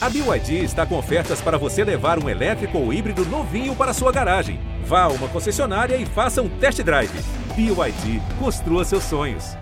A BYD está com ofertas para você levar um elétrico ou híbrido novinho para sua garagem. Vá a uma concessionária e faça um test drive. BYD, construa seus sonhos.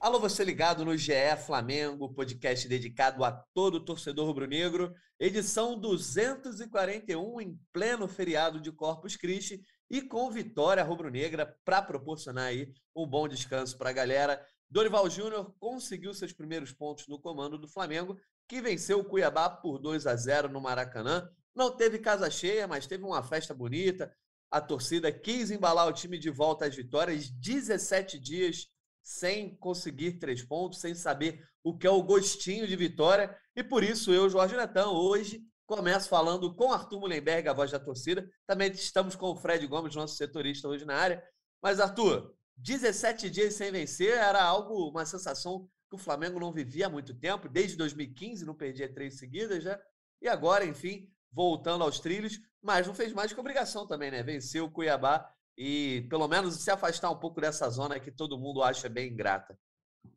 Alô, você ligado no GE Flamengo, podcast dedicado a todo torcedor rubro-negro, edição 241 em pleno feriado de Corpus Christi e com vitória rubro-negra para proporcionar aí um bom descanso para a galera. Dorival Júnior conseguiu seus primeiros pontos no comando do Flamengo, que venceu o Cuiabá por 2 a 0 no Maracanã. Não teve casa cheia, mas teve uma festa bonita. A torcida quis embalar o time de volta às vitórias, 17 dias sem conseguir três pontos, sem saber o que é o gostinho de vitória. E por isso eu, Jorge Netão, hoje começo falando com Arthur Mullenberg, a voz da torcida. Também estamos com o Fred Gomes, nosso setorista hoje na área. Mas, Arthur, 17 dias sem vencer era algo, uma sensação que o Flamengo não vivia há muito tempo, desde 2015 não perdia três seguidas, já. E agora, enfim, voltando aos trilhos, mas não fez mais que obrigação também, né? Venceu o Cuiabá e pelo menos se afastar um pouco dessa zona que todo mundo acha bem ingrata.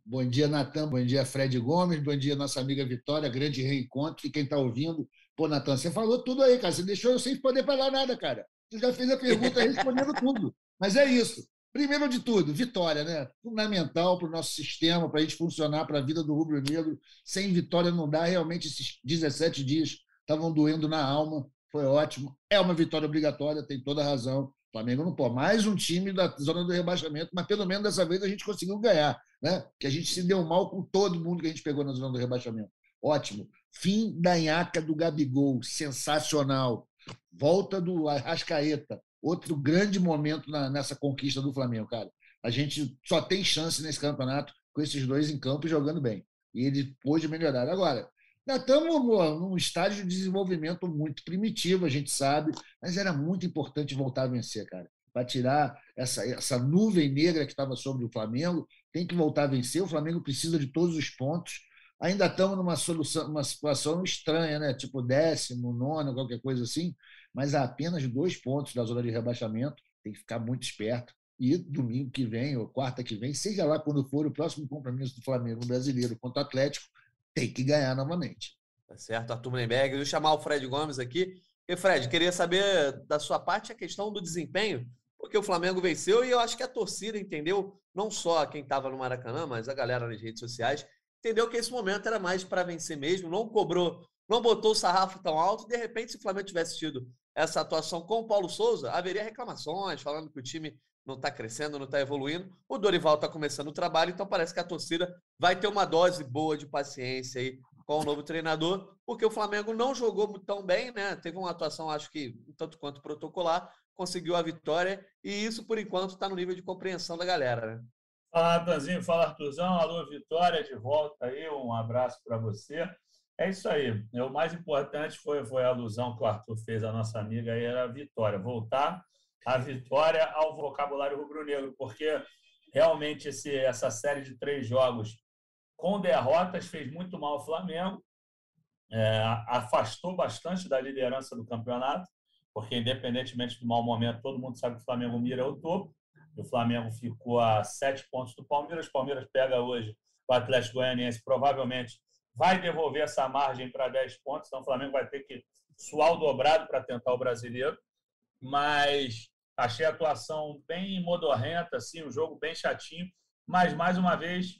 Bom dia, Natan. Bom dia, Fred Gomes. Bom dia, nossa amiga Vitória. Grande reencontro. E quem está ouvindo, pô, Natan, você falou tudo aí, cara. Você deixou eu sem poder falar nada, cara. Você já fez a pergunta respondendo tudo. Mas é isso. Primeiro de tudo, vitória, né? Fundamental para o nosso sistema, para a gente funcionar, para a vida do rubro-negro. Sem vitória não dá. Realmente, esses 17 dias estavam doendo na alma. Foi ótimo. É uma vitória obrigatória, tem toda a razão. O Flamengo não pode. Mais um time da zona do rebaixamento, mas pelo menos dessa vez a gente conseguiu ganhar. Né? Que a gente se deu mal com todo mundo que a gente pegou na zona do rebaixamento. Ótimo. Fim da nhaca do Gabigol, sensacional. Volta do Arrascaeta, outro grande momento na, nessa conquista do Flamengo, cara. A gente só tem chance nesse campeonato com esses dois em campo jogando bem. E ele pôde melhorar. Agora, nós estamos num estágio de desenvolvimento muito primitivo, a gente sabe, mas era muito importante voltar a vencer, cara. Para tirar essa, essa nuvem negra que estava sobre o Flamengo, tem que voltar a vencer. O Flamengo precisa de todos os pontos. Ainda estamos numa solução, uma situação estranha, né? Tipo décimo, nono, qualquer coisa assim mas há apenas dois pontos da zona de rebaixamento, tem que ficar muito esperto. E domingo que vem, ou quarta que vem, seja lá quando for o próximo compromisso do Flamengo brasileiro contra o Atlético, tem que ganhar novamente. Tá certo, Arthur Mullenberg. Eu chamar o Fred Gomes aqui. E Fred, queria saber da sua parte a questão do desempenho, porque o Flamengo venceu e eu acho que a torcida entendeu, não só quem estava no Maracanã, mas a galera nas redes sociais, entendeu que esse momento era mais para vencer mesmo, não cobrou, não botou o sarrafo tão alto, de repente, se o Flamengo tivesse tido essa atuação com o Paulo Souza, haveria reclamações, falando que o time não está crescendo, não está evoluindo. O Dorival está começando o trabalho, então parece que a torcida vai ter uma dose boa de paciência aí com o novo treinador, porque o Flamengo não jogou tão bem, né? Teve uma atuação, acho que tanto quanto protocolar, conseguiu a vitória, e isso, por enquanto, está no nível de compreensão da galera, né? Fala, Natanzinho, fala, Artuzão. Alô, Vitória, de volta aí. Um abraço para você. É isso aí. O mais importante foi, foi a alusão que o Arthur fez à nossa amiga, aí era a vitória. Voltar a vitória ao vocabulário rubro-negro, porque realmente esse, essa série de três jogos com derrotas fez muito mal ao Flamengo, é, afastou bastante da liderança do campeonato, porque independentemente do mau momento, todo mundo sabe que o Flamengo mira o topo. O Flamengo ficou a sete pontos do Palmeiras. O Palmeiras pega hoje o Atlético Goianiense, provavelmente vai devolver essa margem para 10 pontos, então o Flamengo vai ter que suar o dobrado para tentar o brasileiro. Mas achei a atuação bem modorrenta, assim, um jogo bem chatinho. Mas, mais uma vez,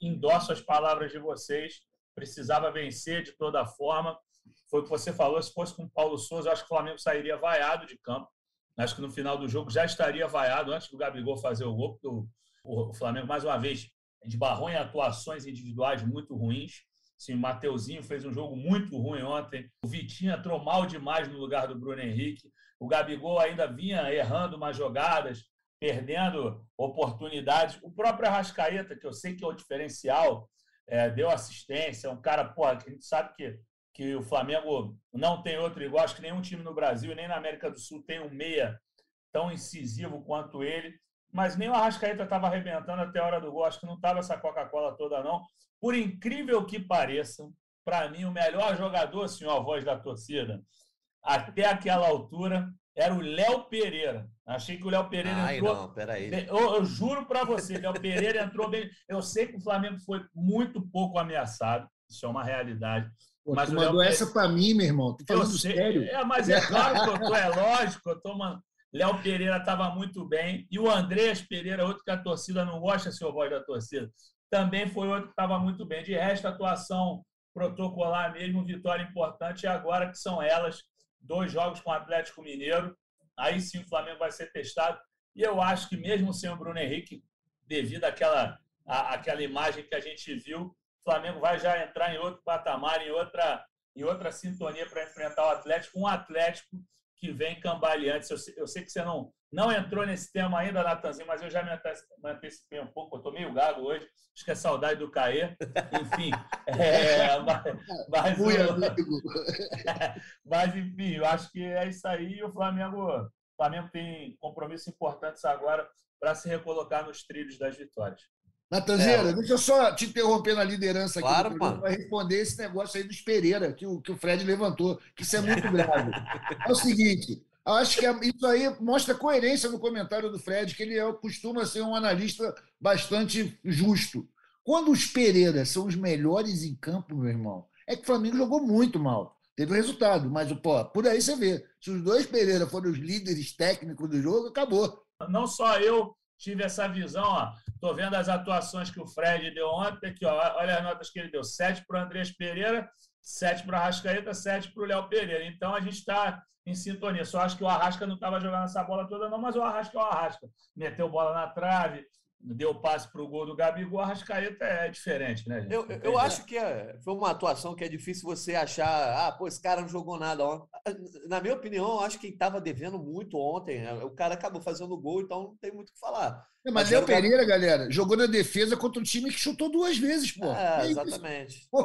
endosso as palavras de vocês. Precisava vencer de toda forma. Foi o que você falou. Se fosse com o Paulo Souza, acho que o Flamengo sairia vaiado de campo. Acho que no final do jogo já estaria vaiado antes do Gabigol fazer o gol. O Flamengo, mais uma vez, esbarrou em atuações individuais muito ruins. Sim, Mateuzinho fez um jogo muito ruim ontem. O Vitinho entrou mal demais no lugar do Bruno Henrique. O Gabigol ainda vinha errando umas jogadas, perdendo oportunidades. O próprio Arrascaeta, que eu sei que é o diferencial, é, deu assistência. Um cara, porra, que a gente sabe que, que o Flamengo não tem outro igual. Acho que nenhum time no Brasil, nem na América do Sul, tem um meia tão incisivo quanto ele mas nem o Arrascaeta estava arrebentando até a hora do gol. Acho que não estava essa Coca-Cola toda, não. Por incrível que pareça, para mim, o melhor jogador, senhor, a voz da torcida, até aquela altura, era o Léo Pereira. Achei que o Léo Pereira Ai, entrou. Não, peraí. Eu, eu juro para você, Léo Pereira entrou bem. Eu sei que o Flamengo foi muito pouco ameaçado, isso é uma realidade. Pô, mas tu mandou Pereira- essa para mim, meu irmão. Tô Eu falando sei. sério. É, mas é claro que eu tô, é lógico, eu tô. Léo Pereira estava muito bem. E o Andrés Pereira, outro que a torcida não gosta, seu voz da torcida, também foi outro que estava muito bem. De resto, atuação protocolar mesmo, vitória importante. E agora que são elas, dois jogos com o Atlético Mineiro. Aí sim o Flamengo vai ser testado. E eu acho que mesmo sem o Bruno Henrique, devido àquela, à, àquela imagem que a gente viu, o Flamengo vai já entrar em outro patamar, em outra, em outra sintonia para enfrentar o Atlético. Um Atlético que vem cambaleante. Eu eu sei que você não, não entrou nesse tema ainda, Natanzinho, mas eu já me ante- me antecipei um pouco. Eu estou meio gago hoje. Acho que é saudade do Caê. Enfim, é, mas, mas mas, enfim, eu acho que é isso aí. E o Flamengo, o Flamengo tem compromissos importantes agora para se recolocar nos trilhos das vitórias. Natanzeira, É. deixa eu só te interromper na liderança aqui Claro, para responder esse negócio aí dos Pereira, que o, que o Fred levantou, que isso é muito grave. É o seguinte, acho que isso aí mostra coerência no comentário do Fred, que ele é, costuma ser um analista bastante justo. Quando os Pereira são os melhores em campo, meu irmão, é que o Flamengo jogou muito mal. Teve resultado, mas pô, por aí você vê. Se os dois Pereira foram os líderes técnicos do jogo, acabou. Não só eu tive essa visão, ó. Tô vendo as atuações que o Fred deu ontem, aqui, ó. Olha as notas que ele deu: sete para o Andrés Pereira, sete para o Arrascaeta, sete para o Léo Pereira. Então a gente está em sintonia. Só acho que o Arrasca não estava jogando essa bola toda, não, mas o Arrasca é o Arrasca. Meteu bola na trave, deu passe para o gol do Gabigol. O Arrascaeta é diferente, né, gente? Eu, Não eu acho que é- foi uma atuação que é difícil você achar. Ah, pô, esse cara não jogou nada ontem. Na minha opinião, eu acho que ele estava devendo muito ontem. né? O cara acabou fazendo gol, então não tem muito o que falar. Mas, Mas Léo era o Pereira, galera, jogou na defesa contra um time que chutou duas vezes, pô. É, exatamente. Pô,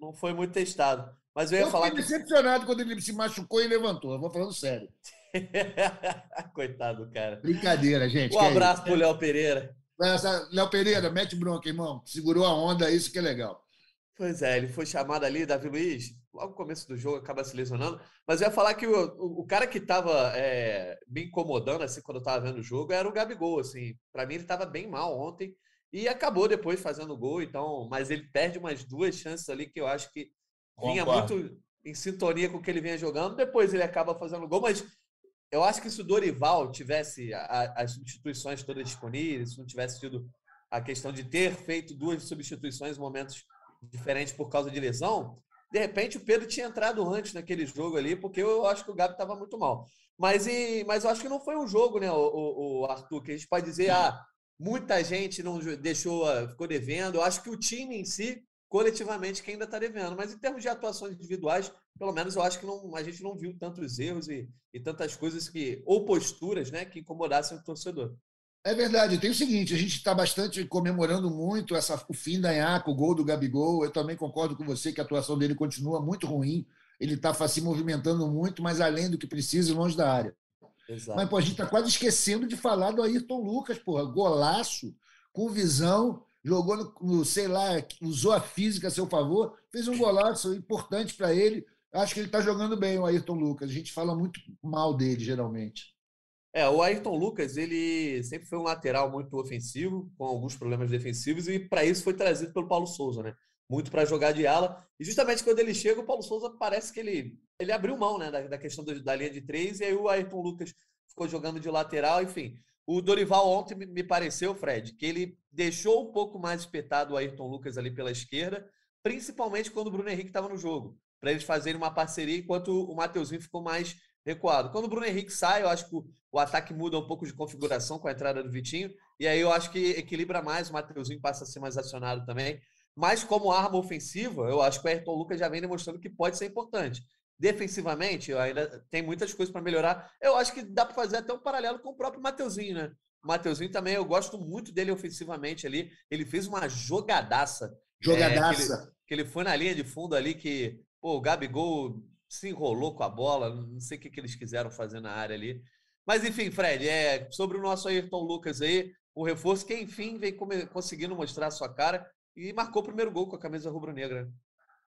Não foi muito testado. Mas eu ia eu falar fiquei que. decepcionado quando ele se machucou e levantou. Eu Vou falando sério. Coitado do cara. Brincadeira, gente. Um é abraço pro Léo Pereira. Léo Pereira, mete bronca, irmão. Segurou a onda, isso que é legal. Pois é, ele foi chamado ali, Davi Luiz, logo no começo do jogo, acaba se lesionando. Mas eu ia falar que o, o, o cara que estava me incomodando, assim, quando eu estava vendo o jogo, era o Gabigol, assim. Para mim, ele estava bem mal ontem e acabou depois fazendo gol, então... Mas ele perde umas duas chances ali que eu acho que vinha Concordo. muito em sintonia com o que ele vinha jogando. Depois ele acaba fazendo gol, mas eu acho que se o Dorival tivesse a- as substituições todas disponíveis, se não tivesse tido a questão de ter feito duas substituições em momentos diferentes por causa de lesão, de repente o Pedro tinha entrado antes naquele jogo ali, porque eu acho que o Gabi estava muito mal. Mas, e, mas eu acho que não foi um jogo, né, o, o- Arthur, que a gente pode dizer, ah, muita gente não deixou, ficou devendo. Eu acho que o time em si, coletivamente, que ainda está devendo. Mas em termos de atuações individuais, pelo menos eu acho que não, a gente não viu tantos erros e, e tantas coisas que, ou posturas, né, que incomodassem o torcedor. É verdade. Tem o seguinte: a gente está bastante comemorando muito essa, o fim da Iaco, o gol do Gabigol. Eu também concordo com você que a atuação dele continua muito ruim. Ele está se movimentando muito, mas além do que precisa, e longe da área. Exato. Mas pô, a gente está quase esquecendo de falar do Ayrton Lucas, porra. Golaço, com visão, jogou no, no, sei lá, usou a física a seu favor, fez um golaço importante para ele. Acho que ele está jogando bem, o Ayrton Lucas. A gente fala muito mal dele, geralmente. É, o Ayrton Lucas, ele sempre foi um lateral muito ofensivo, com alguns problemas defensivos, e para isso foi trazido pelo Paulo Souza, né? Muito para jogar de ala. E justamente quando ele chega, o Paulo Souza parece que ele, ele abriu mão né, da, da questão do- da linha de três, e aí o Ayrton Lucas ficou jogando de lateral, enfim. O Dorival ontem me- pareceu, Fred, que ele deixou um pouco mais espetado o Ayrton Lucas ali pela esquerda, principalmente quando o Bruno Henrique estava no jogo, para eles fazerem uma parceria enquanto o Mateuzinho ficou mais recuado. Quando o Bruno Henrique sai, eu acho que o, o ataque muda um pouco de configuração com a entrada do Vitinho, e aí eu acho que equilibra mais, o Mateuzinho passa a ser mais acionado também. Mas como arma ofensiva, eu acho que o Ayrton Lucas já vem demonstrando que pode ser importante. Defensivamente, eu ainda tem muitas coisas para melhorar. Eu acho que dá para fazer até um paralelo com o próprio Mateuzinho, né? O Mateuzinho também, eu gosto muito dele ofensivamente ali. Ele fez uma jogadaça. Jogadaça. É, que, ele, que ele foi na linha de fundo ali, que pô, o Gabigol se enrolou com a bola. Não sei o que, que eles quiseram fazer na área ali. Mas enfim, Fred, é sobre o nosso Ayrton Lucas aí, o reforço que enfim vem come- conseguindo mostrar a sua cara e marcou o primeiro gol com a camisa rubro-negra.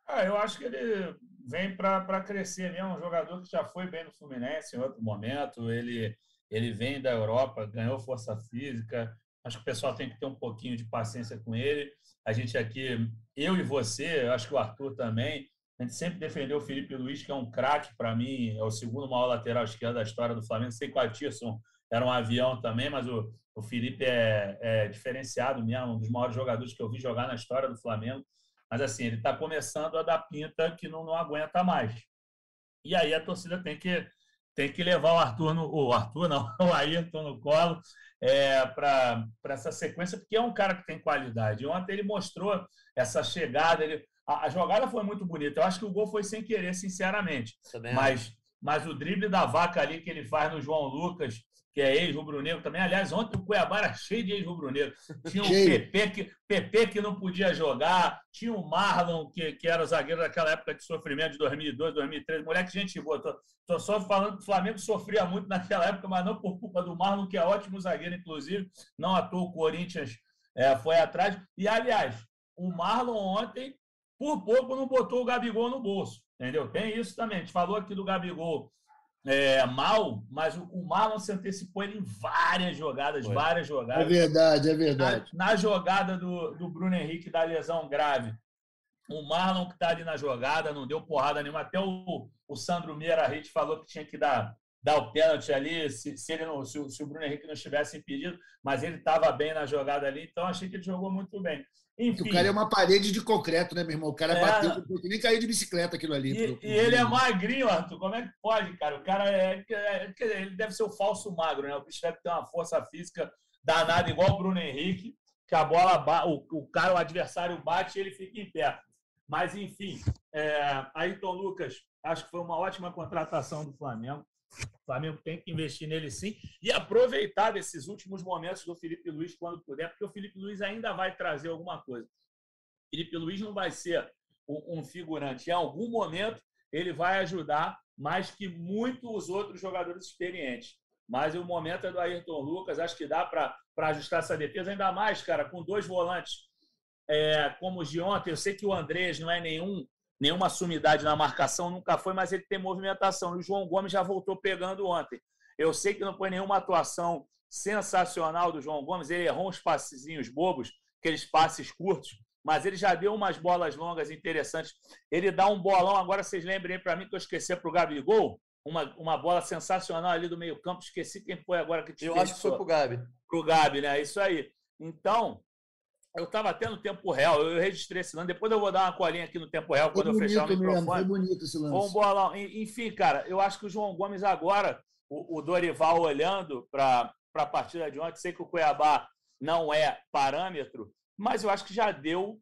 Ah, eu acho que ele vem para crescer mesmo. Um jogador que já foi bem no Fluminense em outro momento. Ele, ele vem da Europa, ganhou força física. Acho que o pessoal tem que ter um pouquinho de paciência com ele. A gente aqui, eu e você, acho que o Arthur também, a gente sempre defendeu o Felipe Luiz, que é um craque para mim, é o segundo maior lateral esquerdo da história do Flamengo. Sei que o Atisson era um avião também, mas o, o Felipe é, é diferenciado mesmo, um dos maiores jogadores que eu vi jogar na história do Flamengo. Mas assim, ele está começando a dar pinta que não, não aguenta mais. E aí a torcida tem que, tem que levar o Arthur no. O Arthur não, o Ayrton no colo é, para essa sequência, porque é um cara que tem qualidade. Ontem ele mostrou essa chegada. Ele, a, a, jogada foi muito bonita. Eu acho que o gol foi sem querer, sinceramente. Mas, mas o drible da vaca ali que ele faz no João Lucas que é ex-rubro-negro também. Aliás, ontem o Cuiabá era cheio de ex-rubro-negro. Tinha o PP que, PP que não podia jogar, tinha o Marlon, que, que era zagueiro daquela época de sofrimento de 2002, 2003. Moleque, gente boa. Tô, tô só falando que o Flamengo sofria muito naquela época, mas não por culpa do Marlon, que é ótimo zagueiro, inclusive. Não à toa o Corinthians é, foi atrás. E, aliás, o Marlon ontem, por pouco, não botou o Gabigol no bolso. Entendeu? Tem isso também. A gente falou aqui do Gabigol é, mal, mas o, o Marlon se antecipou ele em várias jogadas, Foi. várias jogadas. É verdade, é verdade. Na, na, jogada do, do Bruno Henrique da lesão grave, o Marlon que está ali na jogada não deu porrada nenhuma. Até o, o Sandro Meira Rede falou que tinha que dar, dar o pênalti ali se, se, ele não, se, se o Bruno Henrique não estivesse impedido, mas ele estava bem na jogada ali, então achei que ele jogou muito bem. Enfim. O cara é uma parede de concreto, né, meu irmão? O cara é... bateu, nem caiu de bicicleta aquilo ali. E, pro, e ele é magrinho, Arthur. Como é que pode, cara? O cara é, é, é, Ele deve ser o falso magro, né? O bicho deve ter uma força física danada, igual o Bruno Henrique, que a bola, o, o cara, o adversário bate e ele fica em pé. Mas, enfim, é, Ayrton Lucas, acho que foi uma ótima contratação do Flamengo. O Flamengo tem que investir nele sim e aproveitar desses últimos momentos do Felipe Luiz quando puder, porque o Felipe Luiz ainda vai trazer alguma coisa. Felipe Luiz não vai ser um figurante. Em algum momento, ele vai ajudar mais que muitos outros jogadores experientes. Mas o momento é do Ayrton Lucas. Acho que dá para ajustar essa defesa, ainda mais, cara, com dois volantes é, como os de ontem. Eu sei que o Andrés não é nenhum nenhuma sumidade na marcação, nunca foi, mas ele tem movimentação. E o João Gomes já voltou pegando ontem. Eu sei que não foi nenhuma atuação sensacional do João Gomes, ele errou uns passezinhos bobos, aqueles passes curtos, mas ele já deu umas bolas longas interessantes. Ele dá um bolão, agora vocês lembrem para mim que eu esqueci para o Gabigol, uma, uma bola sensacional ali do meio campo, esqueci quem foi agora que te Eu acho que foi para o Gabi. Para o Gabi, né? Isso aí. Então, eu estava tendo tempo real, eu registrei esse lance. Depois eu vou dar uma colinha aqui no tempo real, foi quando eu fechar o microfone. Mesmo, foi bonito esse lance. Bolão. Enfim, cara, eu acho que o João Gomes agora, o, o Dorival olhando para a partida de ontem, sei que o Cuiabá não é parâmetro, mas eu acho que já deu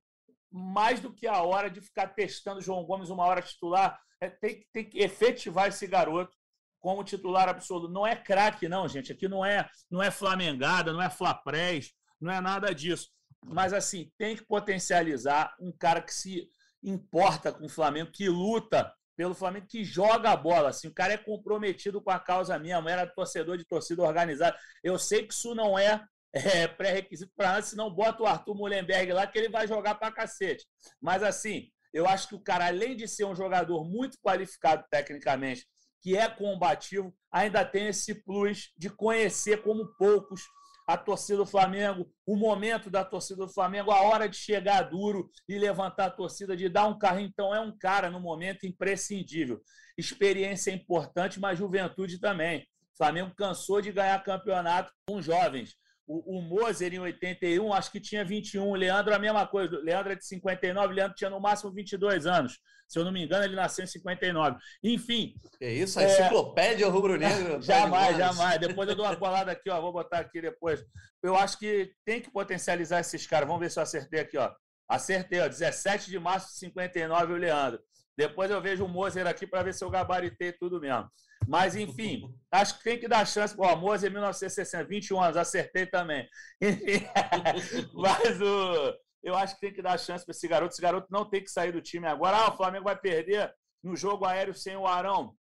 mais do que a hora de ficar testando o João Gomes uma hora titular. É, tem, tem que efetivar esse garoto como titular absoluto. Não é craque, não, gente. Aqui não é, não é Flamengada, não é Flaprés, não é nada disso mas assim, tem que potencializar um cara que se importa com o Flamengo, que luta pelo Flamengo, que joga a bola. Assim, o cara é comprometido com a causa minha, era torcedor de torcida organizada. Eu sei que isso não é, é pré-requisito para nada, senão bota o Arthur Mullenberg lá, que ele vai jogar para cacete. Mas assim, eu acho que o cara, além de ser um jogador muito qualificado tecnicamente, que é combativo, ainda tem esse plus de conhecer como poucos a torcida do Flamengo, o momento da torcida do Flamengo, a hora de chegar duro e levantar a torcida, de dar um carrinho. Então, é um cara no momento imprescindível. Experiência é importante, mas juventude também. O Flamengo cansou de ganhar campeonato com jovens. O, o Moser, em 81, acho que tinha 21. O Leandro, a mesma coisa. O Leandro é de 59, o Leandro tinha no máximo 22 anos. Se eu não me engano, ele nasceu em 59. Enfim. É isso? A é... enciclopédia rubro-negro? jamais, jamais. Depois eu dou uma colada aqui, ó. Vou botar aqui depois. Eu acho que tem que potencializar esses caras. Vamos ver se eu acertei aqui, ó. Acertei, ó. 17 de março de 59, o Leandro. Depois eu vejo o Moser aqui para ver se eu gabaritei tudo mesmo. Mas, enfim, acho que tem que dar chance. Pô, Moser 1960, 21 anos, acertei também. Mas o, eu acho que tem que dar chance para esse garoto. Esse garoto não tem que sair do time agora. Ah, o Flamengo vai perder no jogo aéreo sem o Arão.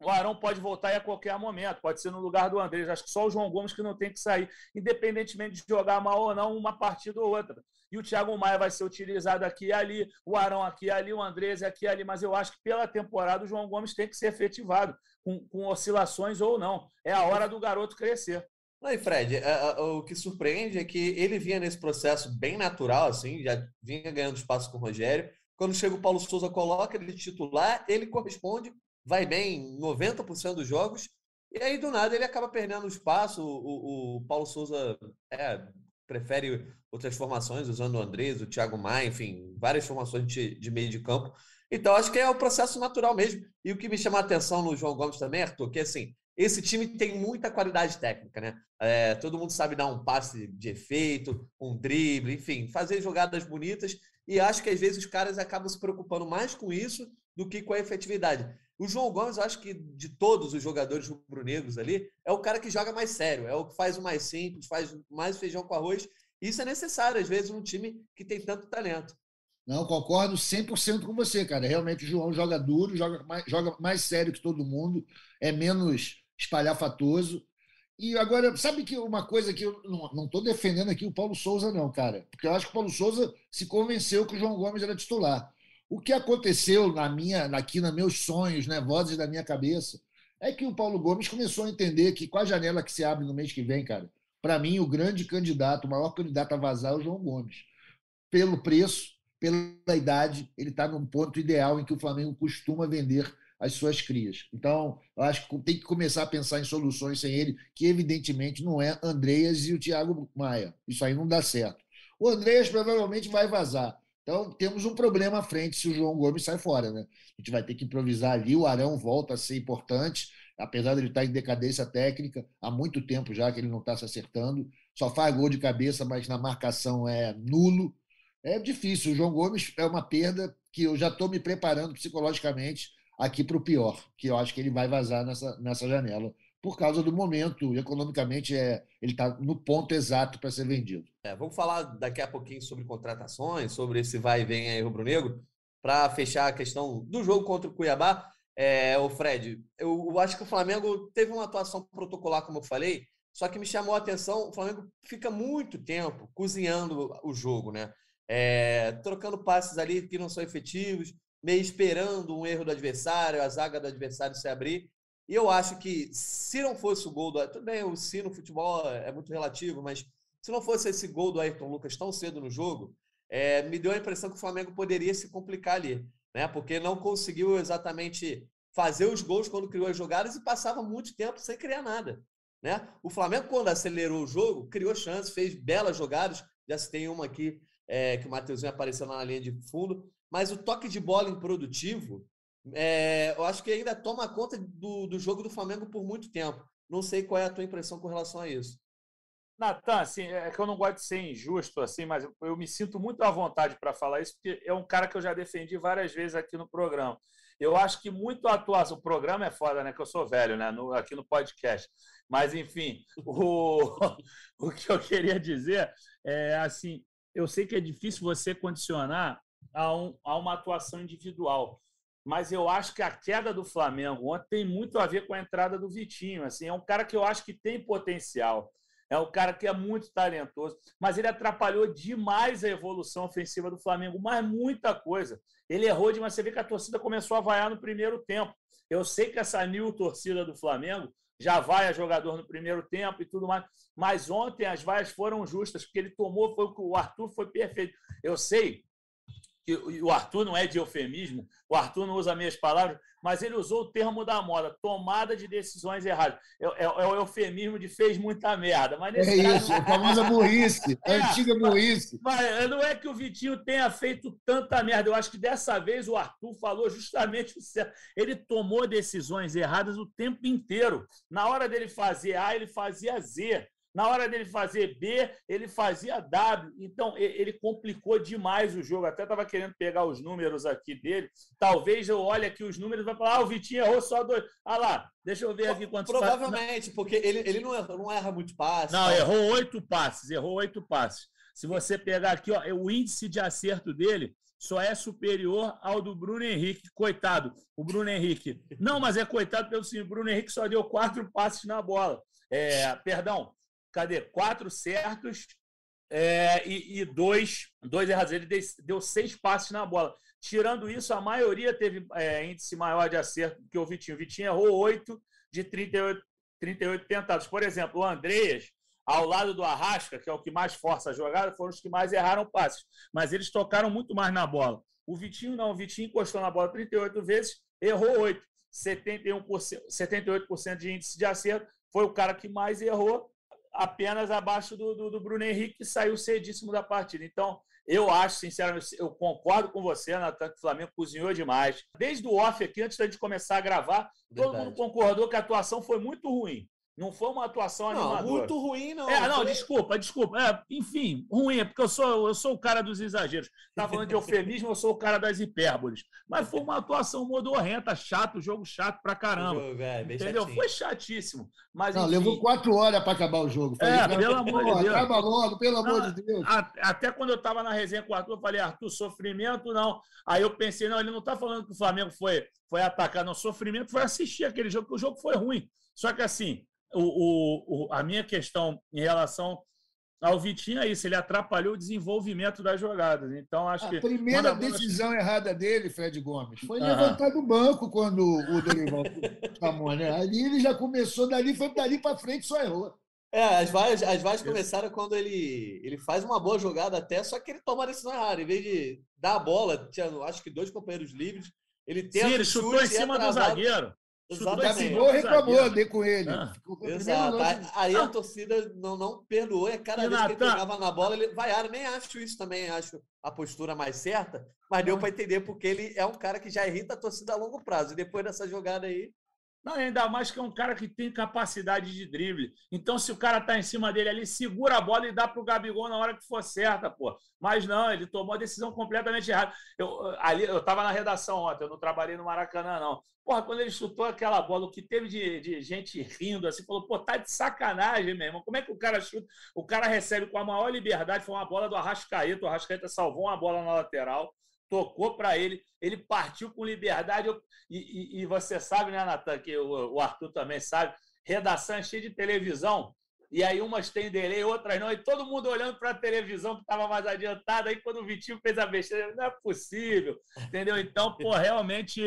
o Arão pode voltar a qualquer momento, pode ser no lugar do Andrés. Acho que só o João Gomes que não tem que sair, independentemente de jogar mal ou não, uma partida ou outra. E o Thiago Maia vai ser utilizado aqui e ali, o Arão aqui e ali, o Andrés aqui e ali. Mas eu acho que pela temporada o João Gomes tem que ser efetivado, com, com oscilações ou não. É a hora do garoto crescer. Não, e Fred, é, é, o que surpreende é que ele vinha nesse processo bem natural, assim, já vinha ganhando espaço com o Rogério. Quando chega o Paulo Souza, coloca ele titular, ele corresponde vai bem em 90% dos jogos, e aí do nada ele acaba perdendo espaço. O, o, Paulo Souza é, prefere outras formações, usando o Andrés, o Thiago Maia, enfim, várias formações de, de meio de campo. Então, acho que é o processo natural mesmo. E o que me chama a atenção no João Gomes também, Arthur, que assim, esse time tem muita qualidade técnica, né? É, todo mundo sabe dar um passe de efeito, um drible, enfim, fazer jogadas bonitas. E acho que às vezes os caras acabam se preocupando mais com isso do que com a efetividade. O João Gomes, eu acho que de todos os jogadores rubro-negros ali, é o cara que joga mais sério, é o que faz o mais simples, faz mais feijão com arroz. Isso é necessário, às vezes, num time que tem tanto talento. Não, concordo 100% com você, cara. Realmente o João joga duro, joga mais, joga mais sério que todo mundo, é menos espalhafatoso. E agora, sabe que uma coisa que eu não estou defendendo aqui o Paulo Souza, não, cara. Porque eu acho que o Paulo Souza se convenceu que o João Gomes era titular. O que aconteceu na minha, aqui nos meus sonhos, né, vozes da minha cabeça, é que o Paulo Gomes começou a entender que com a janela que se abre no mês que vem, cara, para mim o grande candidato, o maior candidato a vazar é o João Gomes. Pelo preço, pela idade, ele está num ponto ideal em que o Flamengo costuma vender as suas crias. Então, eu acho que tem que começar a pensar em soluções sem ele, que evidentemente não é Andreas e o Thiago Maia. Isso aí não dá certo. O Andreas provavelmente vai vazar. Então, temos um problema à frente se o João Gomes sai fora. Né? A gente vai ter que improvisar ali. O Arão volta a ser importante, apesar de ele estar em decadência técnica há muito tempo já que ele não está se acertando. Só faz gol de cabeça, mas na marcação é nulo. É difícil. O João Gomes é uma perda que eu já estou me preparando psicologicamente aqui para o pior, que eu acho que ele vai vazar nessa, nessa janela por causa do momento. Economicamente, é, ele está no ponto exato para ser vendido. É, vamos falar daqui a pouquinho sobre contratações, sobre esse vai e vem aí rubro-negro, para fechar a questão do jogo contra o Cuiabá. É, o Fred, eu acho que o Flamengo teve uma atuação protocolar, como eu falei, só que me chamou a atenção, o Flamengo fica muito tempo cozinhando o jogo, né? É, trocando passes ali que não são efetivos, meio esperando um erro do adversário, a zaga do adversário se abrir. E eu acho que se não fosse o gol do. Tudo bem, o futebol é muito relativo, mas se não fosse esse gol do Ayrton Lucas tão cedo no jogo, é, me deu a impressão que o Flamengo poderia se complicar ali, né? Porque não conseguiu exatamente fazer os gols quando criou as jogadas e passava muito tempo sem criar nada. Né? O Flamengo, quando acelerou o jogo, criou chances, fez belas jogadas. Já se tem uma aqui é, que o Matheusinho apareceu na linha de fundo, mas o toque de bola improdutivo é, eu acho que ainda toma conta do, do jogo do Flamengo por muito tempo. Não sei qual é a tua impressão com relação a isso. Natan, assim, é que eu não gosto de ser injusto, assim, mas eu me sinto muito à vontade para falar isso, porque é um cara que eu já defendi várias vezes aqui no programa. Eu acho que muito a atuação. O programa é foda, né? Que eu sou velho, né? No, aqui no podcast. Mas, enfim, o, o que eu queria dizer é assim: eu sei que é difícil você condicionar a, um, a uma atuação individual mas eu acho que a queda do Flamengo ontem tem muito a ver com a entrada do Vitinho. Assim, é um cara que eu acho que tem potencial. É um cara que é muito talentoso, mas ele atrapalhou demais a evolução ofensiva do Flamengo, mas muita coisa. Ele errou demais. Você vê que a torcida começou a vaiar no primeiro tempo. Eu sei que essa new torcida do Flamengo já vai a jogador no primeiro tempo e tudo mais, mas ontem as vaias foram justas, porque ele tomou, foi o Arthur foi perfeito. Eu sei que o Arthur não é de eufemismo, o Arthur não usa minhas palavras, mas ele usou o termo da moda, tomada de decisões erradas. É, é, é o eufemismo de fez muita merda. Mas é isso, a famosa burrice, a é, antiga burrice. Mas, não é que o Vitinho tenha feito tanta merda. Eu acho que dessa vez o Arthur falou justamente o certo. Ele tomou decisões erradas o tempo inteiro. Na hora dele fazer A, ele fazia Z. Na hora dele fazer B, ele fazia W. Então, ele complicou demais o jogo. Até estava querendo pegar os números aqui dele. Talvez eu olhe aqui os números e vai falar: ah, o Vitinho errou só dois. Ah lá, deixa eu ver aqui quantos Provavelmente, porque ele, ele não, erra, não erra muito passe. Não, errou oito passes. Errou oito passes. Se você pegar aqui, ó, o índice de acerto dele só é superior ao do Bruno Henrique. Coitado, o Bruno Henrique. Não, mas é coitado pelo seguinte: o Bruno Henrique só deu quatro passes na bola. É, perdão, cadê? Quatro certos é, e, e, dois, dois errados. Ele deu seis passes na bola. Tirando isso, a maioria teve é, índice maior de acerto que o Vitinho. O Vitinho errou oito de 38, 38 tentados. Por exemplo, o Andreas, ao lado do Arrasca, que é o que mais força a jogada, foram os que mais erraram passes. Mas eles tocaram muito mais na bola. O Vitinho não. O Vitinho encostou na bola 38 vezes, errou 8. 71%, 78% de índice de acerto. Foi o cara que mais errou apenas abaixo do, do, do, Bruno Henrique, que saiu cedíssimo da partida. Então, eu acho, sinceramente, eu concordo com você, Natan, que o Flamengo cozinhou demais. Desde o off aqui, antes da gente começar a gravar, Verdade. todo mundo concordou que a atuação foi muito ruim. Não foi uma atuação não, animadora. Muito ruim, não. É, não, desculpa, desculpa. É, enfim, ruim, é porque eu sou, eu sou o cara dos exageros. Tá falando de eufemismo, eu sou o cara das hipérboles. Mas foi uma atuação modorrenta, chato, jogo chato pra caramba. Jogo, é, entendeu? Chatinho. Foi chatíssimo. Mas, não, enfim... levou quatro horas para acabar o jogo. Falei, é, pelo amor de Deus. Acaba logo, pelo amor de Deus. até quando eu tava na resenha com o Arthur, eu falei, Arthur, sofrimento não. Aí eu pensei, não, ele não tá falando que o Flamengo foi, foi atacar, não. Sofrimento foi assistir aquele jogo, porque o jogo foi ruim. Só que assim, o, o, a minha questão em relação ao Vitinho é isso, ele atrapalhou o desenvolvimento das jogadas. Então, acho a que. A primeira decisão errada dele, Fred Gomes, foi levantar do banco quando o Dorival chamou, né? Ali ele já começou, dali foi dali para frente, só errou. É, as vaias, as vaias começaram quando ele, ele faz uma boa jogada até, só que ele toma a decisão errada. Em vez de dar a bola, tinha acho que dois companheiros livres, ele tenta. Sim, ele chutou em cima do zagueiro. Exatamente. O reclamou de com ele. Ah. Exato. Aí a torcida não, não perdoou. É cada e vez que ele pegava na bola, ele vaiaram. Nem acho isso também, acho a postura mais certa, mas deu para entender porque ele é um cara que já irrita a torcida a longo prazo. E depois dessa jogada aí, não, ainda mais que é um cara que tem capacidade de drible. Então, se o cara tá em cima dele ali, segura a bola e dá pro Gabigol na hora que for certa, pô. Mas não, ele tomou a decisão completamente errada. Eu, ali, eu tava na redação ontem, eu não trabalhei no Maracanã, não. Porra, quando ele chutou aquela bola, o que teve de, de gente rindo assim, falou, pô, tá de sacanagem, meu irmão. Como é que o cara chuta? O cara recebe com a maior liberdade, foi uma bola do Arrascaeta, o Arrascaeta salvou uma bola na lateral tocou para ele, ele partiu com liberdade. E, e, e você sabe, né, Natan, que o, o, Arthur também sabe, redação é cheia de televisão, e aí umas tem delay, outras não, e todo mundo olhando para a televisão que estava mais adiantada, aí quando o Vitinho fez a besteira, não é possível, entendeu? Então, pô, realmente,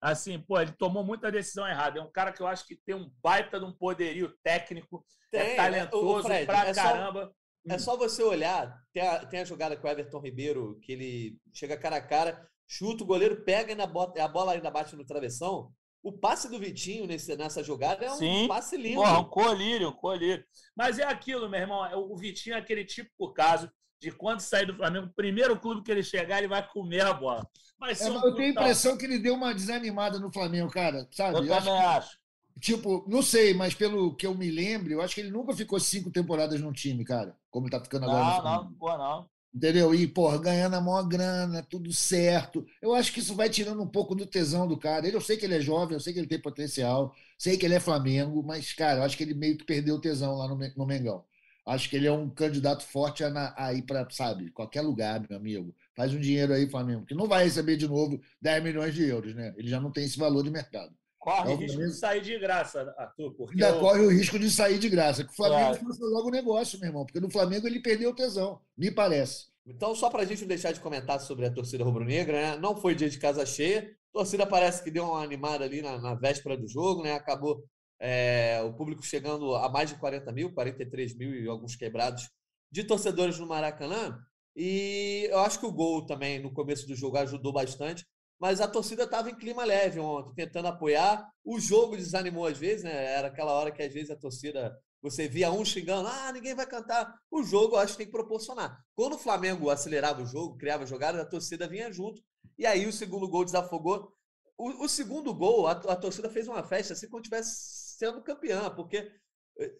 assim, pô, ele tomou muita decisão errada. É um cara que eu acho que tem um baita de um poderio técnico, é tem, é talentoso Fred, pra é caramba. Só é só você olhar, tem a, tem a jogada com o Everton Ribeiro, que ele chega cara a cara, chuta, o goleiro pega e bota, a bola ainda bate no travessão. O passe do Vitinho nesse, nessa jogada é um Sim. passe lindo. Porra, um colírio, um colírio. Mas é aquilo, meu irmão. É o Vitinho é aquele típico caso de quando sair do Flamengo, o primeiro clube que ele chegar, ele vai comer a bola. Mas é, eu tenho a impressão que ele deu uma desanimada no Flamengo, cara. Sabe? Eu, eu também acho. acho. Tipo, não sei, mas pelo que eu me lembro, eu acho que ele nunca ficou cinco temporadas no time, cara. Como ele tá ficando agora. Não, não, pô, não. Entendeu? E, porra, ganhando a maior grana, tudo certo. Eu acho que isso vai tirando um pouco do tesão do cara. Eu sei que ele é jovem, eu sei que ele tem potencial, sei que ele é Flamengo, mas, cara, eu acho que ele meio que perdeu o tesão lá no, no Mengão. Acho que ele é um candidato forte a, a ir para, sabe, qualquer lugar, meu amigo. Faz um dinheiro aí, Flamengo, que não vai receber de novo 10 milhões de euros, né? Ele já não tem esse valor de mercado. Corre é o risco de sair de graça, Arthur. Porque Ainda eu... corre o risco de sair de graça. Que o Flamengo claro. logo o negócio, meu irmão. Porque no Flamengo ele perdeu o tesão, me parece. Então, só para a gente não deixar de comentar sobre a torcida rubro-negra, né? não foi dia de casa cheia. A torcida parece que deu uma animada ali na, na véspera do jogo, né? Acabou é, o público chegando a mais de 40 mil, 43 mil e alguns quebrados de torcedores no Maracanã. E eu acho que o gol também no começo do jogo ajudou bastante mas a torcida estava em clima leve ontem, tentando apoiar. O jogo desanimou às vezes, né? Era aquela hora que às vezes a torcida, você via um xingando, ah, ninguém vai cantar. O jogo, eu acho que tem que proporcionar. Quando o Flamengo acelerava o jogo, criava jogadas, a torcida vinha junto. E aí o segundo gol desafogou. O, o segundo gol, a, a, torcida fez uma festa assim como estivesse sendo campeã, porque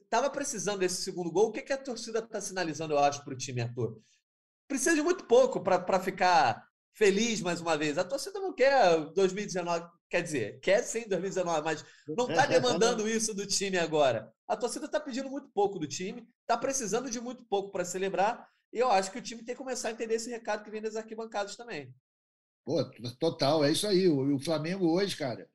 estava eh, precisando desse segundo gol. O que, que a torcida está sinalizando, eu acho, para o time ator? Precisa de muito pouco para ficar feliz mais uma vez. A torcida não quer 2019, quer dizer, quer sim 2019, mas não está demandando isso do time agora. A torcida está pedindo muito pouco do time, está precisando de muito pouco para celebrar. E eu acho que o time tem que começar a entender esse recado que vem das arquibancadas também. Pô, total, é isso aí. O Flamengo hoje, cara,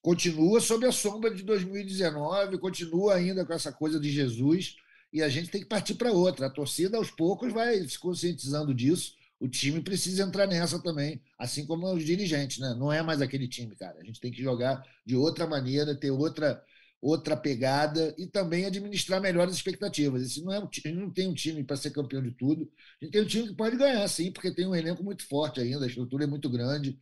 continua sob a sombra de 2019, continua ainda com essa coisa de Jesus, e a gente tem que partir para outra. A torcida, aos poucos, vai se conscientizando disso. O time precisa entrar nessa também, assim como os dirigentes, né? Não é mais aquele time, cara. A gente tem que jogar de outra maneira, ter outra outra pegada e também administrar melhor as expectativas. Esse não é um, a gente não tem um time para ser campeão de tudo. A gente tem um time que pode ganhar, sim, porque tem um elenco muito forte ainda, a estrutura é muito grande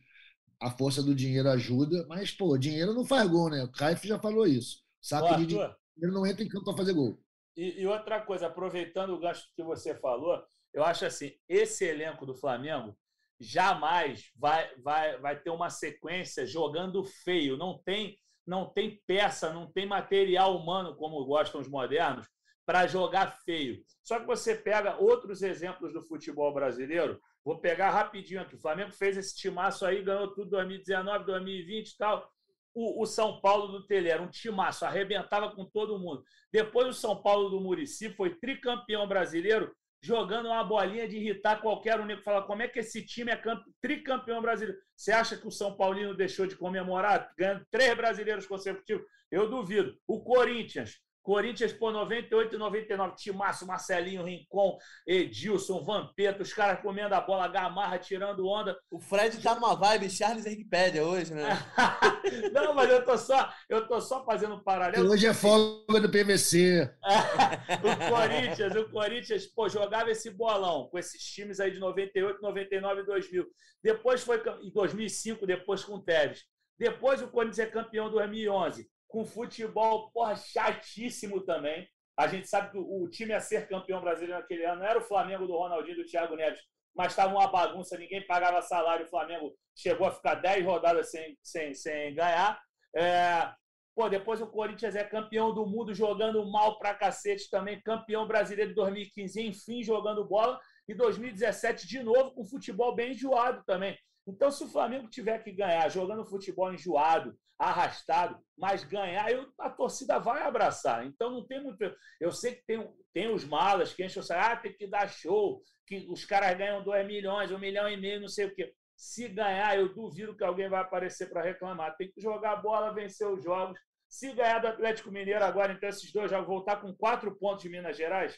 a força do dinheiro ajuda, mas, pô, dinheiro não faz gol, né? O Caif já falou isso. Saco de dinheiro não entra em campo para fazer gol. E, e, outra coisa, aproveitando o gancho que você falou, eu acho assim, esse elenco do Flamengo jamais vai, vai, vai ter uma sequência jogando feio. Não tem, não tem peça, não tem material humano, como gostam os modernos, para jogar feio. Só que você pega outros exemplos do futebol brasileiro, Vou pegar rapidinho aqui. O Flamengo fez esse timaço aí, ganhou tudo 2019, 2020 e tal. O, o São Paulo do Tele era um timaço, arrebentava com todo mundo. Depois o São Paulo do Murici foi tricampeão brasileiro, jogando uma bolinha de irritar qualquer um. Nego fala, como é que esse time é tricampeão brasileiro? Você acha que o São Paulino deixou de comemorar, ganhando três brasileiros consecutivos? Eu duvido. O Corinthians Corinthians, pô, 98 e 99, Timaço, Marcelinho, Rincon, Edilson, Vampeta, os caras comendo a bola, Gamarra tirando onda. O Fred tá numa vibe Charles Henriquepédia hoje, né? Não, mas eu tô só, eu tô só fazendo um paralelo. Hoje é folga do PVC. o Corinthians, o Corinthians, pô, jogava esse bolão com esses times aí de 98, 99 e 2000. Depois foi em 2005, depois com o Tevez. Depois o Corinthians é campeão em 2011 com futebol porra, chatíssimo também. A gente sabe que o time a ser campeão brasileiro naquele ano era o Flamengo do Ronaldinho do Thiago Neves, mas estava uma bagunça, ninguém pagava salário. O Flamengo chegou a ficar 10 rodadas sem, sem, sem ganhar. É, pô, depois o Corinthians é campeão do mundo jogando mal pra cacete também, campeão brasileiro de 2015, enfim, jogando bola. E 2017, de novo, com futebol bem enjoado também. Então, se o Flamengo tiver que ganhar jogando futebol enjoado, arrastado, mas ganhar, eu, a torcida vai abraçar. Então não tem muito. Eu sei que tem, tem os malas que enchem o saco, ah, tem que dar show, que os caras ganham 2 milhões, 1 um milhão e meio, não sei o quê. Se ganhar, eu duvido que alguém vai aparecer para reclamar. Tem que jogar a bola, vencer os jogos. Se ganhar do Atlético Mineiro agora, então esses dois já voltar com quatro pontos de Minas Gerais,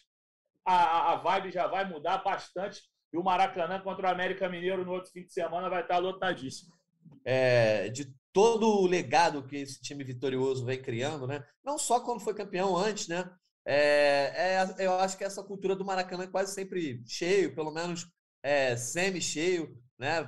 a, a vibe já vai mudar bastante. E o Maracanã contra o América Mineiro no outro fim de semana vai estar lotadíssimo. É, de todo o legado que esse time vitorioso vem criando, né? Não só quando foi campeão antes, né? É, é, eu acho que essa cultura do Maracanã é quase sempre cheio, pelo menos é, semi-cheio, né?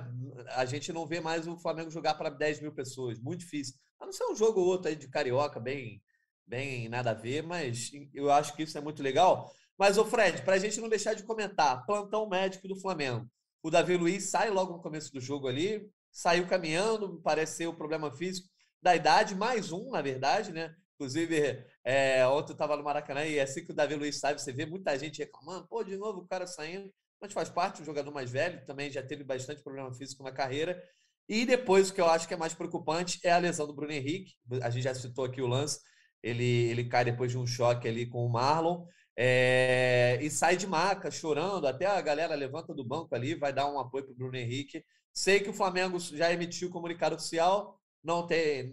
A gente não vê mais o Flamengo jogar para 10 mil pessoas, muito difícil. A não ser um jogo ou outro aí de carioca, bem, bem nada a ver, mas eu acho que isso é muito legal. Mas, o Fred, para a gente não deixar de comentar, plantão médico do Flamengo. O Davi Luiz sai logo no começo do jogo ali, saiu caminhando, parece ser o problema físico da idade, mais um, na verdade, né? Inclusive, é, ontem eu estava no Maracanã e assim que o Davi Luiz sai, você vê muita gente reclamando, pô, de novo o cara saindo, mas faz parte, um jogador mais velho, também já teve bastante problema físico na carreira. E depois, o que eu acho que é mais preocupante é a lesão do Bruno Henrique. A gente já citou aqui o lance, ele, ele cai depois de um choque ali com o Marlon. É, e sai de maca, chorando. Até a galera levanta do banco ali, vai dar um apoio para o Bruno Henrique. Sei que o Flamengo já emitiu comunicado oficial, não tem,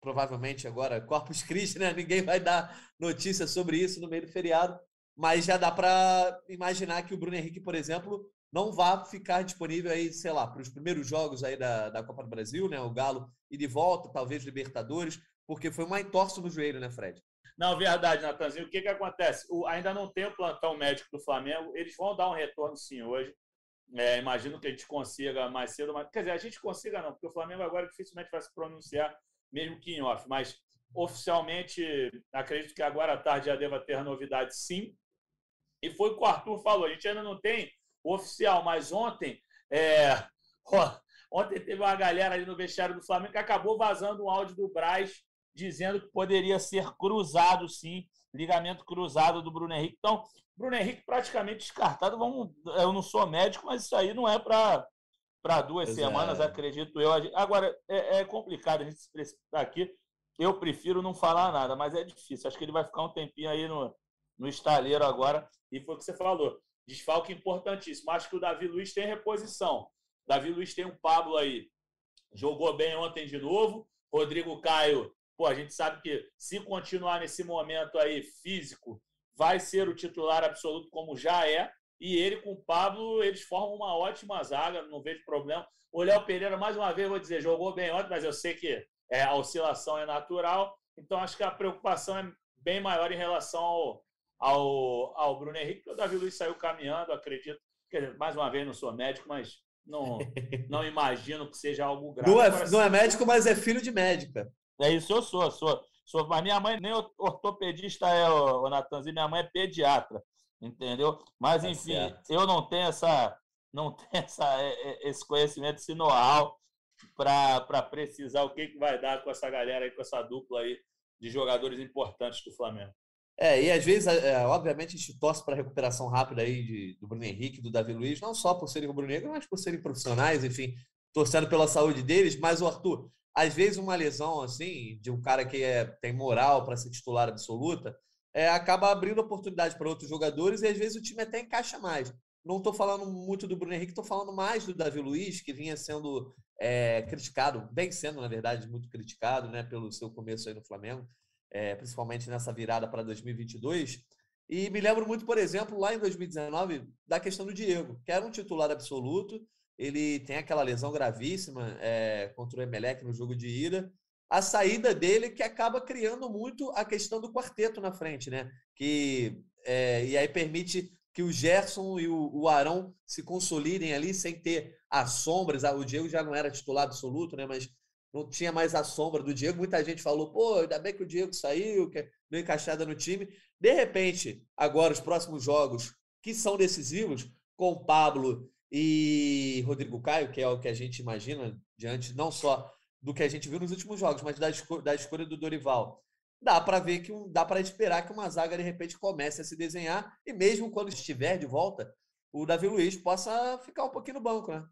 provavelmente agora, Corpus Christi, né? Ninguém vai dar notícia sobre isso no meio do feriado, mas já dá para imaginar que o Bruno Henrique, por exemplo, não vá ficar disponível aí, sei lá, para os primeiros jogos aí da, da Copa do Brasil, né? O Galo e de volta, talvez Libertadores, porque foi uma entorse no joelho, né, Fred? Não, verdade, Natanzinho. O que, que acontece? O, ainda não tem o plantão médico do Flamengo. Eles vão dar um retorno sim hoje. É, imagino que a gente consiga mais cedo, mas quer dizer, a gente consiga não, porque o Flamengo agora dificilmente vai se pronunciar, mesmo que em off. Mas oficialmente, acredito que agora à tarde já deva ter novidade sim. E foi o que o Arthur falou. A gente ainda não tem o oficial, mas ontem, é, ontem teve uma galera ali no vestiário do Flamengo que acabou vazando um áudio do Braz dizendo que poderia ser cruzado, sim, ligamento cruzado do Bruno Henrique. Então, Bruno Henrique praticamente descartado. Vamos, eu não sou médico, mas isso aí não é para para duas pois semanas, é. acredito eu. Agora, é, é, complicado a gente se precipitar aqui. Eu prefiro não falar nada, mas é difícil. Acho que ele vai ficar um tempinho aí no, no estaleiro agora. E foi o que você falou. desfalque importantíssimo. Acho que o Davi Luiz tem reposição. Davi Luiz tem um Pablo aí, jogou bem ontem de novo. Rodrigo Caio, pô, a gente sabe que se continuar nesse momento aí físico, vai ser o titular absoluto, como já é. E ele com o Pablo, eles formam uma ótima zaga, não vejo problema. O Léo Pereira, mais uma vez, vou dizer, jogou bem ontem, mas eu sei que é, a oscilação é natural. Então, acho que a preocupação é bem maior em relação ao, ao, ao Bruno Henrique, porque o Davi Luiz saiu caminhando, acredito. Dizer, mais uma vez, não sou médico, mas não, não imagino que seja algo grave. Não é, não é médico, mas é filho de médica. É isso, eu sou, sou. sou mas minha mãe nem ortopedista é, o, o Natanzinho, minha mãe é pediatra, entendeu? Mas, tá enfim, eu não tenho essa não tenho essa, esse conhecimento, esse know-how para precisar o que, que vai dar com essa galera aí, com essa dupla aí de jogadores importantes do Flamengo. É, e às vezes, é, obviamente, a gente torce para a recuperação rápida aí de, do Bruno Henrique, do Davi Luiz, não só por serem rubro-negro, mas por serem profissionais, enfim, torcendo pela saúde deles. Mas, o Arthur, às vezes uma lesão assim, de um cara que é, tem moral para ser titular absoluta, é, acaba abrindo oportunidade para outros jogadores e às vezes o time até encaixa mais. Não estou falando muito do Bruno Henrique, estou falando mais do Davi Luiz, que vinha sendo é, criticado, bem sendo, na verdade, muito criticado né, pelo seu começo aí no Flamengo, é, principalmente nessa virada para 2022. E me lembro muito, por exemplo, lá em 2019, da questão do Diego, que era um titular absoluto. Ele tem aquela lesão gravíssima é, contra o Emelec no jogo de ida. A saída dele que acaba criando muito a questão do quarteto na frente, né? Que, é, e aí permite que o Gerson e o, o Arão se consolidem ali sem ter as sombras. Ah, o Diego já não era titular absoluto, né? Mas não tinha mais a sombra do Diego. Muita gente falou, pô, ainda bem que o Diego saiu, que meio encaixada no time. De repente, agora os próximos jogos que são decisivos, com Pablo e Rodrigo Caio, que é o que a gente imagina diante não só do que a gente viu nos últimos jogos, mas da, escolha, da escolha do Dorival dá para ver que um, dá para esperar que uma zaga de repente comece a se desenhar e mesmo quando estiver de volta, o Davi Luiz possa ficar um pouquinho no banco, né?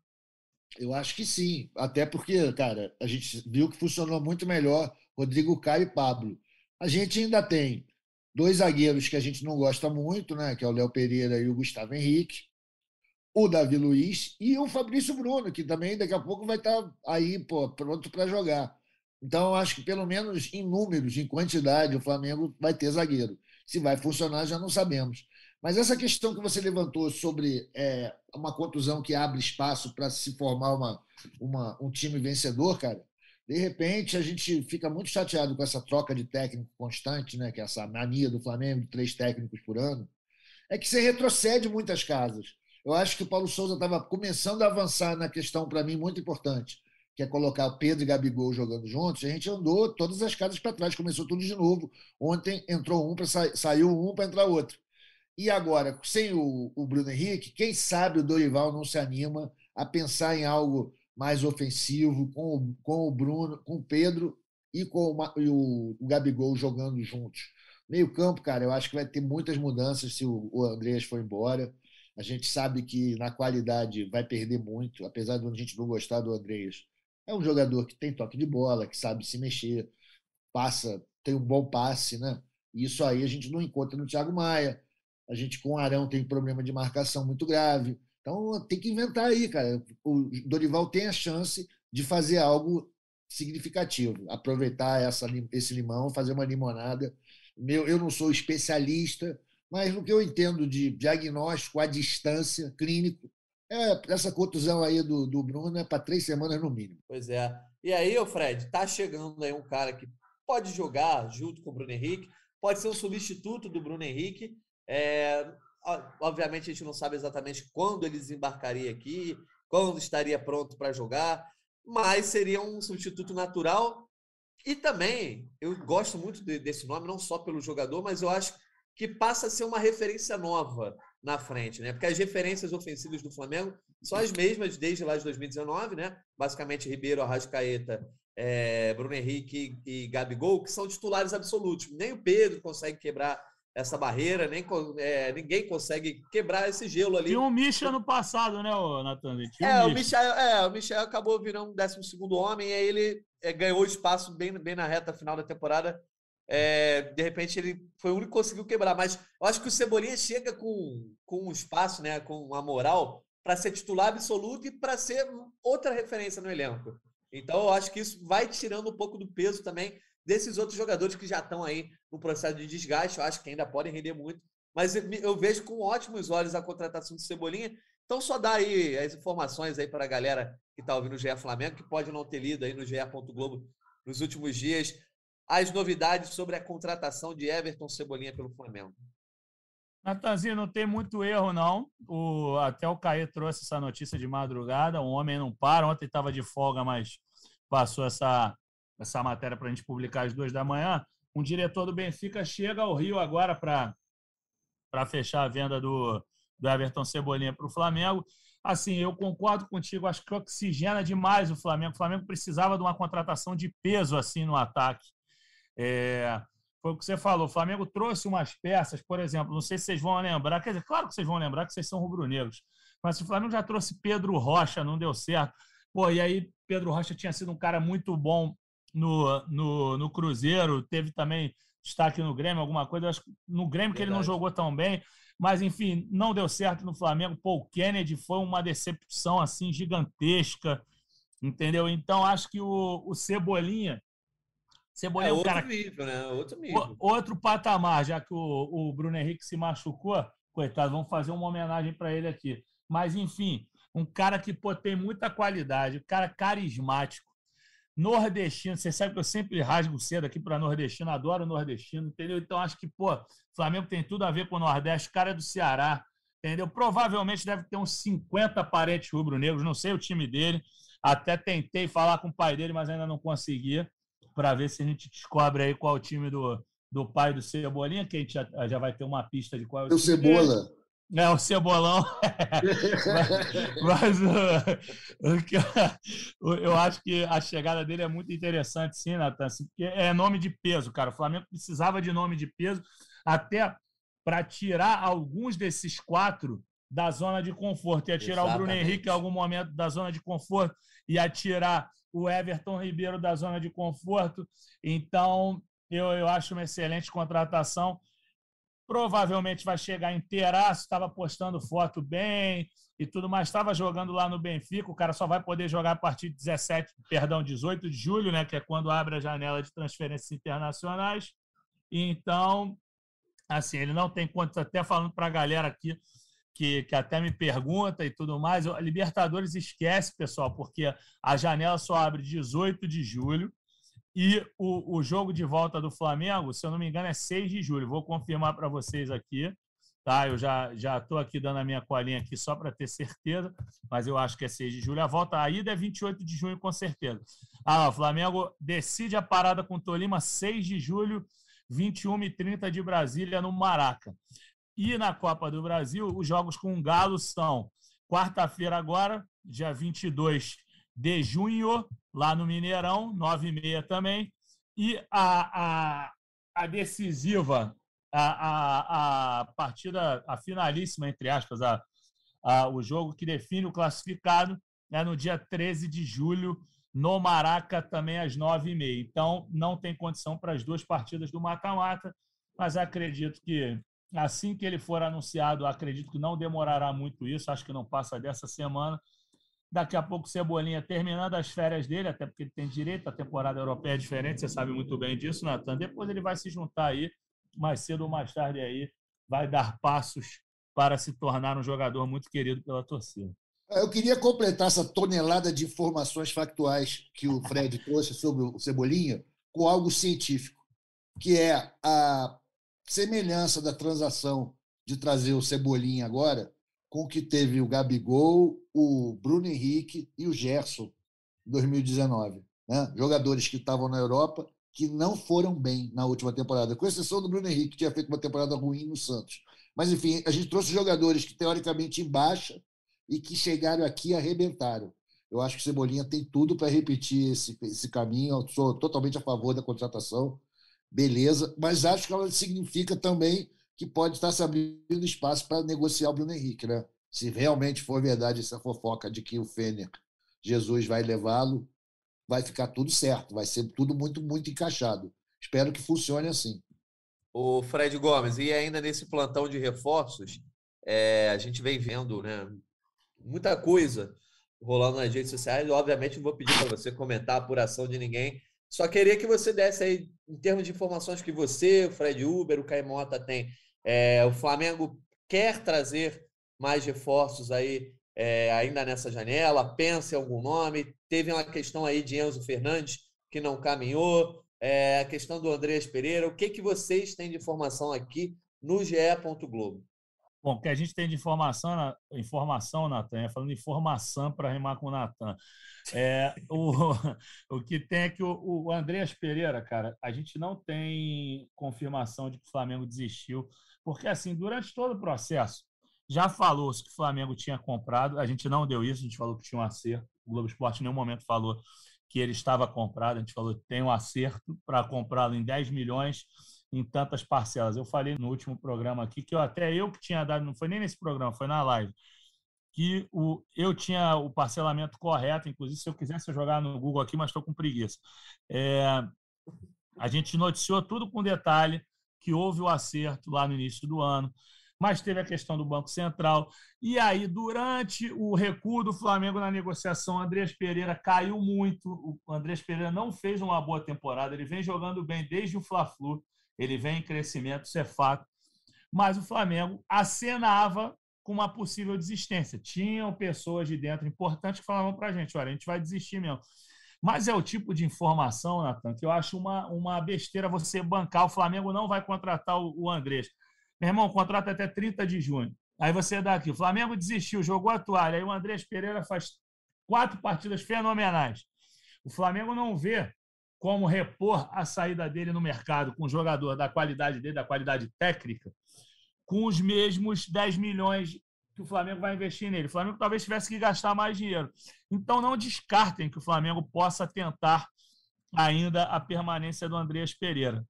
Eu acho que sim, até porque, cara, a gente viu que funcionou muito melhor Rodrigo Caio e Pablo. A gente ainda tem dois zagueiros que a gente não gosta muito, né, que é o Léo Pereira e o Gustavo Henrique, o Davi Luiz e o Fabrício Bruno, que também daqui a pouco vai estar aí, pô, pronto para jogar. Então, acho que pelo menos em números, em quantidade, o Flamengo vai ter zagueiro. Se vai funcionar, já não sabemos. Mas essa questão que você levantou sobre é, uma contusão que abre espaço para se formar uma, uma, um time vencedor, cara, de repente a gente fica muito chateado com essa troca de técnico constante, né, que é essa mania do Flamengo de três técnicos por ano, é que você retrocede muitas casas. Eu acho que o Paulo Souza estava começando a avançar na questão, para mim, muito importante que é colocar Pedro e Gabigol jogando juntos, a gente andou todas as casas para trás, começou tudo de novo. Ontem entrou um, para sa... saiu um para entrar outro. E agora, sem o, o, Bruno Henrique, quem sabe o Dorival não se anima a pensar em algo mais ofensivo, com o, com o Bruno, com o Pedro e com o, e o, o Gabigol jogando juntos. Meio campo, cara, eu acho que vai ter muitas mudanças se o, o Andreas for embora. A gente sabe que na qualidade vai perder muito, apesar de a gente não gostar do Andreas é um jogador que tem toque de bola, que sabe se mexer, passa, tem um bom passe, né? Isso aí a gente não encontra no Thiago Maia. A gente com o Arão tem problema de marcação muito grave. Então tem que inventar aí, cara. O Dorival tem a chance de fazer algo significativo, aproveitar essa, esse limão, fazer uma limonada. Meu, eu não sou especialista, mas no que eu entendo de diagnóstico à distância, clínico, é, essa contusão aí do, do Bruno é para três semanas no mínimo. Pois é. E aí, o Fred, tá chegando aí um cara que pode jogar junto com o Bruno Henrique, pode ser um substituto do Bruno Henrique. É, obviamente, a gente não sabe exatamente quando ele desembarcaria aqui, quando estaria pronto para jogar, mas seria um substituto natural. E também, eu gosto muito de, desse nome, não só pelo jogador, mas eu acho que passa a ser uma referência nova na frente, né? Porque as referências ofensivas do Flamengo são as mesmas desde lá de 2019, né? Basicamente Ribeiro, Arrascaeta, é, Bruno Henrique e Gabigol, que são titulares absolutos. Nem o Pedro consegue quebrar essa barreira, nem é, ninguém consegue quebrar esse gelo ali. Tinha um Michel no passado, né, Natan? É, um o Michel, é, o Michel acabou virando um 12 homem, e aí ele é, ganhou espaço bem, bem na reta final da temporada é, de repente ele foi o único que conseguiu quebrar. Mas eu acho que o Cebolinha chega com, com um espaço, né, com uma moral para ser titular absoluto e para ser outra referência no elenco. Então eu acho que isso vai tirando um pouco do peso também desses outros jogadores que já estão aí no processo de desgaste. Eu acho que ainda podem render muito. Mas eu vejo com ótimos olhos a contratação do Cebolinha. Então, só dá aí as informações aí para a galera que está ouvindo o GE Flamengo, que pode não ter lido aí no GE. Globo nos últimos dias as novidades sobre a contratação de Everton Cebolinha pelo Flamengo. Natanzinho, não tem muito erro, não. O, até o Caê trouxe essa notícia de madrugada. O homem não para. Ontem estava de folga, mas passou essa, essa matéria para a gente publicar às duas da manhã. Um diretor do Benfica chega ao Rio agora para fechar a venda do, do Everton Cebolinha para o Flamengo. Assim, eu concordo contigo. Acho que oxigena demais o Flamengo. O Flamengo precisava de uma contratação de peso assim no ataque. É, foi o que você falou. O Flamengo trouxe umas peças, por exemplo, não sei se vocês vão lembrar, quer dizer, claro que vocês vão lembrar que vocês são rubro-negros, mas o Flamengo já trouxe Pedro Rocha, não deu certo. Pô, e aí Pedro Rocha tinha sido um cara muito bom no, no, no Cruzeiro, teve também destaque no Grêmio, alguma coisa. Acho que no Grêmio que ele não jogou tão bem, mas enfim, não deu certo no Flamengo. Paul Kennedy foi uma decepção assim gigantesca, entendeu? Então acho que o, o Cebolinha Cebolinha é, é outro cara... nível, né? Outro nível. Outro patamar, já que o, o Bruno Henrique se machucou, coitado, vamos fazer uma homenagem para ele aqui. Mas, enfim, um cara que pô, tem muita qualidade, um cara carismático, nordestino. Você sabe que eu sempre rasgo cedo aqui para nordestino, adoro nordestino, entendeu? Então, acho que, pô, Flamengo tem tudo a ver com o Nordeste, o cara é do Ceará, entendeu? Provavelmente deve ter uns 50 parentes rubro-negros, não sei o time dele. Até tentei falar com o pai dele, mas ainda não conseguia para ver se a gente descobre aí qual é o time do, do pai do Cebolinha, que a gente já, já vai ter uma pista de qual é o, o time Cebola. Dele. É, o Cebolão. mas, mas uh, eu acho que a chegada dele é muito interessante, sim, Natan, assim, porque é nome de peso, cara. O Flamengo precisava de nome de peso até para tirar alguns desses quatro da zona de conforto. Ia tirar Exatamente. o Bruno Henrique em algum momento da zona de conforto, ia tirar o Everton Ribeiro da zona de conforto. Então, eu, eu acho uma excelente contratação. Provavelmente vai chegar inteiraço, estava postando foto bem e tudo mais. Estava jogando lá no Benfica, o cara só vai poder jogar a partir de 17, perdão, 18 de julho, né? Que é quando abre a janela de transferências internacionais. Então, assim, ele não tem contas, até falando para a galera aqui, que, que até me pergunta e tudo mais. A Libertadores esquece, pessoal, porque a janela só abre 18 de julho e o, o jogo de volta do Flamengo, se eu não me engano, é 6 de julho. Vou confirmar para vocês aqui. Tá, eu já estou aqui dando a minha colinha aqui só para ter certeza, mas eu acho que é 6 de julho. A volta a ida é 28 de junho, com certeza. Ah, o Flamengo decide a parada com o Tolima 6 de julho, 21 e 30 de Brasília, no Maraca. E na Copa do Brasil, os jogos com o Galo são quarta-feira agora, dia 22 de junho, lá no Mineirão, 9 e meia também. E a, a, a decisiva, a, a, a partida, a finalíssima, entre aspas, a, a, o jogo que define o classificado é no dia 13 de julho, no Maraca, também às 9h30. Então, não tem condição para as duas partidas do mata-mata, mas acredito que Assim que ele for anunciado, acredito que não demorará muito isso, acho que não passa dessa semana. Daqui a pouco, Cebolinha terminando as férias dele, até porque ele tem direito, a temporada europeia é diferente, você sabe muito bem disso, Natan. Depois ele vai se juntar aí, mais cedo ou mais tarde aí, vai dar passos para se tornar um jogador muito querido pela torcida. Eu queria completar essa tonelada de informações factuais que o Fred trouxe sobre o Cebolinha com algo científico, que é a semelhança da transação de trazer o Cebolinha agora com o que teve o Gabigol, o Bruno Henrique e o Gerson em 2019. Né? Jogadores que estavam na Europa que não foram bem na última temporada, com exceção do Bruno Henrique, que tinha feito uma temporada ruim no Santos. Mas, enfim, a gente trouxe jogadores que, teoricamente, em baixa e que chegaram aqui e arrebentaram. Eu acho que o Cebolinha tem tudo para repetir esse, esse caminho. Eu sou totalmente a favor da contratação beleza, mas acho que ela significa também que pode estar se abrindo espaço para negociar o Bruno Henrique, né? Se realmente for verdade essa fofoca de que o Fener, Jesus vai levá-lo, vai ficar tudo certo, vai ser tudo muito, muito encaixado. Espero que funcione assim. O Fred Gomes, e ainda nesse plantão de reforços, é, a gente vem vendo né, muita coisa rolando nas redes sociais. Obviamente, não vou pedir para você comentar a apuração de ninguém. Só queria que você desse aí, em termos de informações que você, o Fred Uber, o Caimota tem. É, o Flamengo quer trazer mais reforços aí é, ainda nessa janela? Pensa em algum nome? Teve uma questão aí de Enzo Fernandes que não caminhou. É, a questão do Andrés Pereira. O que, que vocês têm de informação aqui no GE. Globo? Bom, o que a gente tem de informação, informação Natan, é falando informação para rimar com o Natan. É, o, o que tem é que o, o Andreas Pereira, cara, a gente não tem confirmação de que o Flamengo desistiu, porque assim, durante todo o processo, já falou-se que o Flamengo tinha comprado, a gente não deu isso, a gente falou que tinha um acerto. O Globo Esporte em nenhum momento falou que ele estava comprado, a gente falou que tem um acerto para comprá-lo em 10 milhões em tantas parcelas. Eu falei no último programa aqui que eu, até eu que tinha dado, não foi nem nesse programa, foi na live, que o, eu tinha o parcelamento correto, inclusive se eu quisesse jogar no Google aqui, mas estou com preguiça. É, a gente noticiou tudo com detalhe que houve o acerto lá no início do ano, mas teve a questão do Banco Central. E aí, durante o recuo do Flamengo na negociação, o Andrés Pereira caiu muito. O Andrés Pereira não fez uma boa temporada, ele vem jogando bem desde o Fla-Flu ele vem em crescimento, isso é fato. Mas o Flamengo acenava com uma possível desistência. Tinham pessoas de dentro importantes que falavam para a gente: olha, a gente vai desistir mesmo. Mas é o tipo de informação, Natan, que eu acho uma, uma besteira você bancar. O Flamengo não vai contratar o, o Andrés. Meu irmão, contrata até 30 de junho. Aí você dá aqui: o Flamengo desistiu, jogou a toalha. Aí o Andrés Pereira faz quatro partidas fenomenais. O Flamengo não vê como repor a saída dele no mercado com um jogador da qualidade dele, da qualidade técnica, com os mesmos 10 milhões que o Flamengo vai investir nele. O Flamengo talvez tivesse que gastar mais dinheiro. Então, não descartem que o Flamengo possa tentar ainda a permanência do Andreas Pereira.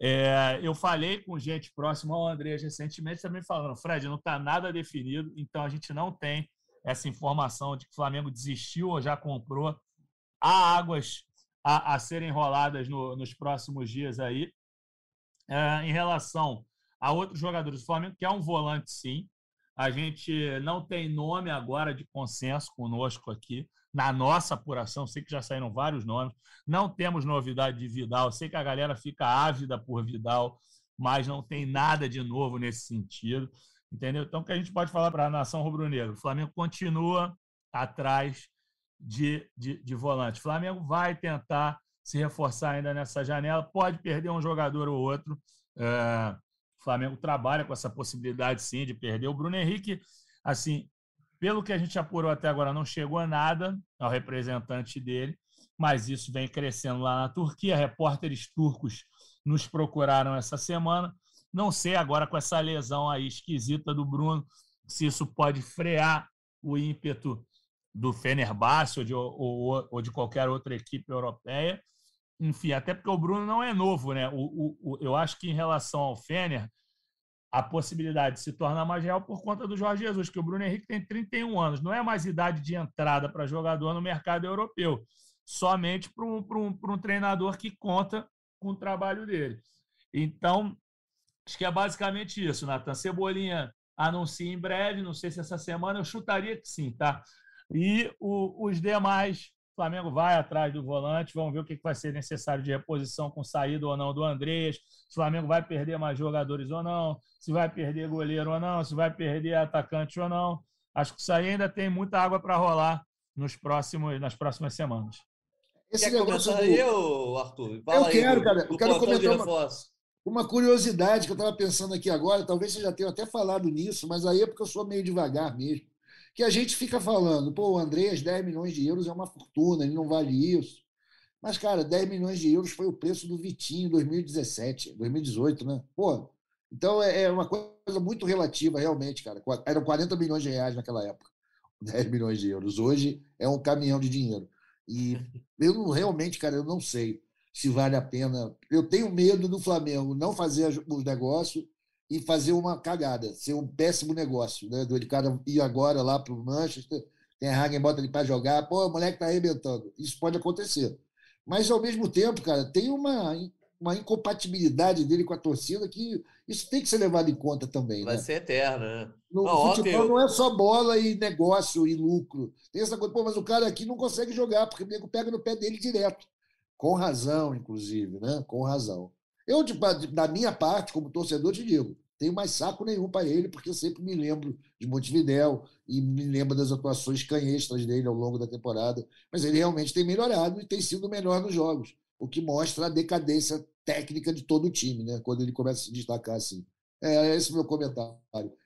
É, eu falei com gente próxima ao Andreas recentemente, também falando, Fred, não está nada definido, então a gente não tem essa informação de que o Flamengo desistiu ou já comprou. Há águas a, a serem roladas no, nos próximos dias aí. É, em relação a outros jogadores do Flamengo, que é um volante, sim. A gente não tem nome agora de consenso conosco aqui. Na nossa apuração, sei que já saíram vários nomes. Não temos novidade de Vidal. Sei que a galera fica ávida por Vidal, mas não tem nada de novo nesse sentido. Entendeu? Então, o que a gente pode falar para a nação rubro-negra? O Flamengo continua atrás de, de, de volante. O Flamengo vai tentar se reforçar ainda nessa janela, pode perder um jogador ou outro. É, o Flamengo trabalha com essa possibilidade, sim, de perder. O Bruno Henrique, assim, pelo que a gente apurou até agora, não chegou a nada ao representante dele, mas isso vem crescendo lá na Turquia. Repórteres turcos nos procuraram essa semana. Não sei agora com essa lesão aí esquisita do Bruno, se isso pode frear o ímpeto do Fenerbahçe ou de, ou, ou de qualquer outra equipe europeia. Enfim, até porque o Bruno não é novo, né? O, o, eu acho que em relação ao Fener, a possibilidade se torna mais real por conta do Jorge Jesus, que o Bruno Henrique tem 31 anos, não é mais idade de entrada para jogador no mercado europeu, somente para um, um, um treinador que conta com o trabalho dele. Então, acho que é basicamente isso, Natan. Cebolinha anuncia em breve, não sei se essa semana, eu chutaria que sim, tá? E o, os demais, o Flamengo vai atrás do volante, vamos ver o que vai ser necessário de reposição com saída ou não do Andrés, se o Flamengo vai perder mais jogadores ou não, se vai perder goleiro ou não, se vai perder atacante ou não. Acho que isso aí ainda tem muita água para rolar nos próximos, nas próximas semanas. Esse Quer começar do... aí, Arthur? Fala eu quero, cara. eu quero comentar uma, uma curiosidade que eu estava pensando aqui agora. Talvez você já tenha até falado nisso, mas aí é porque eu sou meio devagar mesmo que a gente fica falando, pô, o Andreas, 10 milhões de euros é uma fortuna, ele não vale isso. Mas, cara, 10 milhões de euros foi o preço do Vitinho em 2017, 2018, né? Pô, então é, é uma coisa muito relativa, realmente, cara. Eram 40 milhões de reais naquela época, 10 milhões de euros. Hoje é um caminhão de dinheiro. E eu não, realmente, cara, eu não sei se vale a pena. Eu tenho medo do Flamengo não fazer os negócios e fazer uma cagada, ser um péssimo negócio, né? Do cara ir agora lá para o Manchester, tem a Hagen bota ele para jogar, pô, o moleque tá arrebentando. Isso pode acontecer. Mas, ao mesmo tempo, cara, tem uma, uma incompatibilidade dele com a torcida que isso tem que ser levado em conta também. Vai né? ser eterno, né? No Não, futebol ontem- não é só bola e negócio e lucro. Tem essa coisa, pô, mas o cara aqui não consegue jogar, porque o nego pega no pé dele direto. Com razão, inclusive, né? Com razão. Eu, da minha parte, como torcedor, te digo, tenho mais saco nenhum para ele, porque sempre me lembro de Montevidéu e me lembro das atuações canhestras dele ao longo da temporada. Mas ele realmente tem melhorado e tem sido melhor nos jogos, o que mostra a decadência técnica de todo o time, né? Quando ele começa a se destacar assim. É esse é o meu comentário.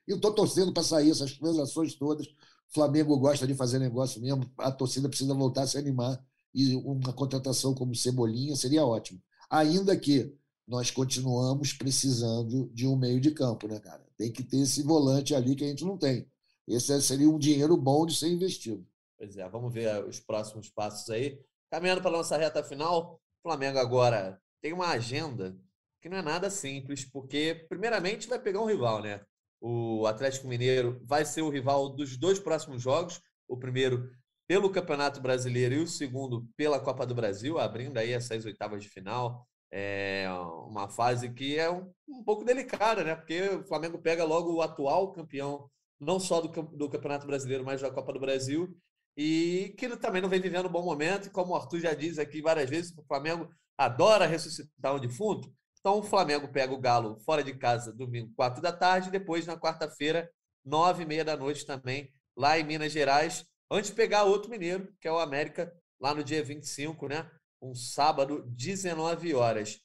Eu estou torcendo para sair essas transações todas. O Flamengo gosta de fazer negócio mesmo, a torcida precisa voltar a se animar. E uma contratação como Cebolinha seria ótimo. Ainda que nós continuamos precisando de um meio de campo, né, cara? Tem que ter esse volante ali que a gente não tem. Esse seria um dinheiro bom de ser investido. Pois é, vamos ver os próximos passos aí. Caminhando para a nossa reta final, o Flamengo agora tem uma agenda que não é nada simples, porque, primeiramente, vai pegar um rival, né? O Atlético Mineiro vai ser o rival dos dois próximos jogos. O primeiro pelo Campeonato Brasileiro e o segundo pela Copa do Brasil, abrindo aí essas oitavas de final. É uma fase que é um, um pouco delicada, né? Porque o Flamengo pega logo o atual campeão, não só do, do Campeonato Brasileiro, mas da Copa do Brasil, e que ele também não vem vivendo um bom momento. E como o Arthur já diz aqui várias vezes, o Flamengo adora ressuscitar um defunto. Então o Flamengo pega o Galo fora de casa domingo, quatro da tarde, depois na quarta-feira, nove e meia da noite também, lá em Minas Gerais, antes de pegar outro mineiro, que é o América, lá no dia 25, né? Um sábado, 19 horas.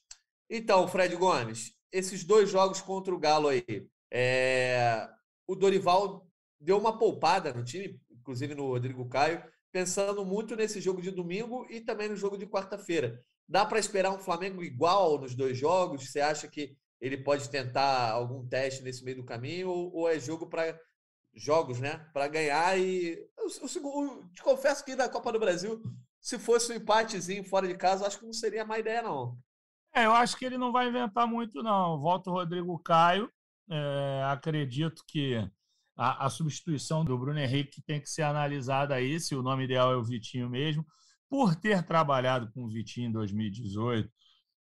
Então, Fred Gomes, esses dois jogos contra o Galo aí, é... o Dorival deu uma poupada no time, inclusive no Rodrigo Caio, pensando muito nesse jogo de domingo e também no jogo de quarta-feira. Dá para esperar um Flamengo igual nos dois jogos? Você acha que ele pode tentar algum teste nesse meio do caminho ou, ou é jogo para jogos, né? Para ganhar e eu, eu, te confesso que na Copa do Brasil, se fosse um empatezinho fora de casa, acho que não seria má ideia não. É, eu acho que ele não vai inventar muito não. Volta o Rodrigo Caio. É, acredito que a, a, substituição do Bruno Henrique tem que ser analisada aí, se o nome ideal é o Vitinho mesmo por ter trabalhado com o Vitinho em 2018,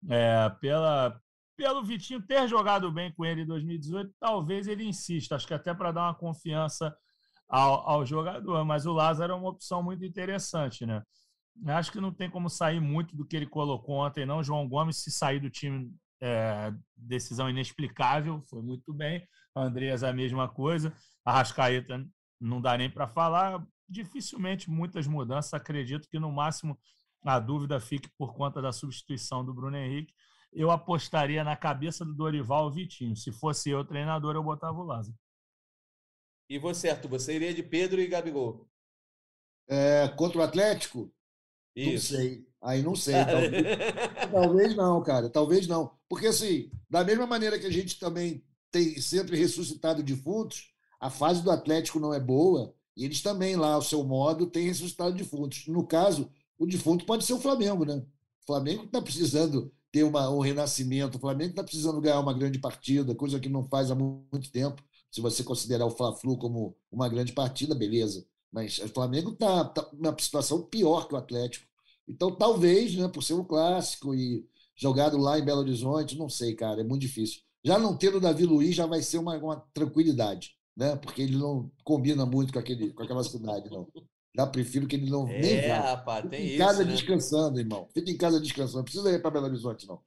é, pela, pelo Vitinho ter jogado bem com ele em 2018, talvez ele insista, acho que até para dar uma confiança ao, ao, jogador, mas o Lázaro é uma opção muito interessante, né? Acho que não tem como sair muito do que ele colocou ontem, não. João Gomes, se sair do time, é, decisão inexplicável, foi muito bem. Andreas, a mesma coisa. A Rascaeta não dá nem para falar dificilmente muitas mudanças. Acredito que no máximo a dúvida fique por conta da substituição do Bruno Henrique. Eu apostaria na cabeça do Dorival Vitinho. Se fosse eu treinador, eu botava o Lázaro. E você, Arthur, você iria de Pedro e Gabigol? É, contra o Atlético? Isso. Não sei. Aí não sei. Talvez, talvez não, cara. Talvez não. Porque, assim, da mesma maneira que a gente também tem sempre ressuscitado defuntos, a fase do Atlético não é boa e eles também, lá, ao seu modo, têm ressuscitado defuntos. No caso, o defunto pode ser o Flamengo, né? O Flamengo está precisando ter uma, um renascimento, o Flamengo está precisando ganhar uma grande partida, coisa que não faz há muito tempo. Se você considerar o Fla-Flu como uma grande partida, beleza. Mas o Flamengo está tá numa situação pior que o Atlético. Então, talvez, né, por ser um clássico e jogado lá em Belo Horizonte, não sei, cara, é muito difícil. Já não tendo o Davi Luiz já vai ser uma, uma tranquilidade né? Porque ele não combina muito com, aquele, com aquela cidade, não. Já prefiro que ele não é, nem vá. rapaz, Fica tem em casa isso, né? descansando, irmão. Fica em casa descansando. Não precisa ir para Belo Horizonte, não.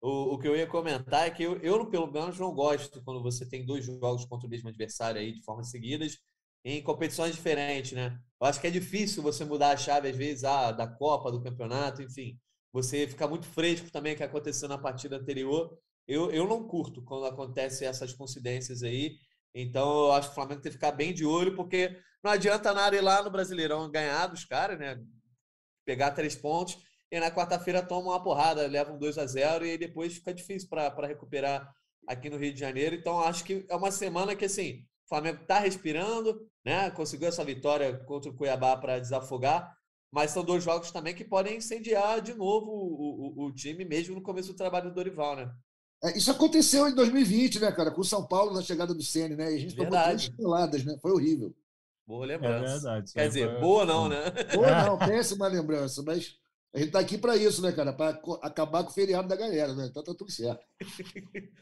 O, o, que eu ia comentar é que eu, eu, pelo menos, não gosto quando você tem dois jogos contra o mesmo adversário aí de formas seguidas em competições diferentes, né? Eu acho que é difícil você mudar a chave, às vezes, ah, da Copa, do campeonato, enfim. Você fica muito fresco também que aconteceu na partida anterior. Eu, eu não curto quando acontecem essas coincidências aí. Então, eu acho que o Flamengo tem que ficar bem de olho, porque não adianta nada ir lá no Brasileirão ganhar dos caras, né? Pegar três pontos e na quarta-feira toma uma porrada, leva um 2 a 0 e depois fica difícil para recuperar aqui no Rio de Janeiro. Então, acho que é uma semana que, assim, Flamengo está respirando, né? Conseguiu essa vitória contra o Cuiabá para desafogar, mas são dois jogos também que podem incendiar de novo o, o, o time, mesmo no começo do trabalho do Dorival, né? É, isso aconteceu em 2020, né, cara? Com o São Paulo na chegada do Ceni, né? E a gente tomou três peladas, né? Foi horrível. Boa lembrança. É verdade. Quer dizer, foi... boa não, né? Boa não, péssima lembrança, mas A gente está aqui para isso, né, cara? Para acabar com o feriado da galera, né? Então tá tudo certo.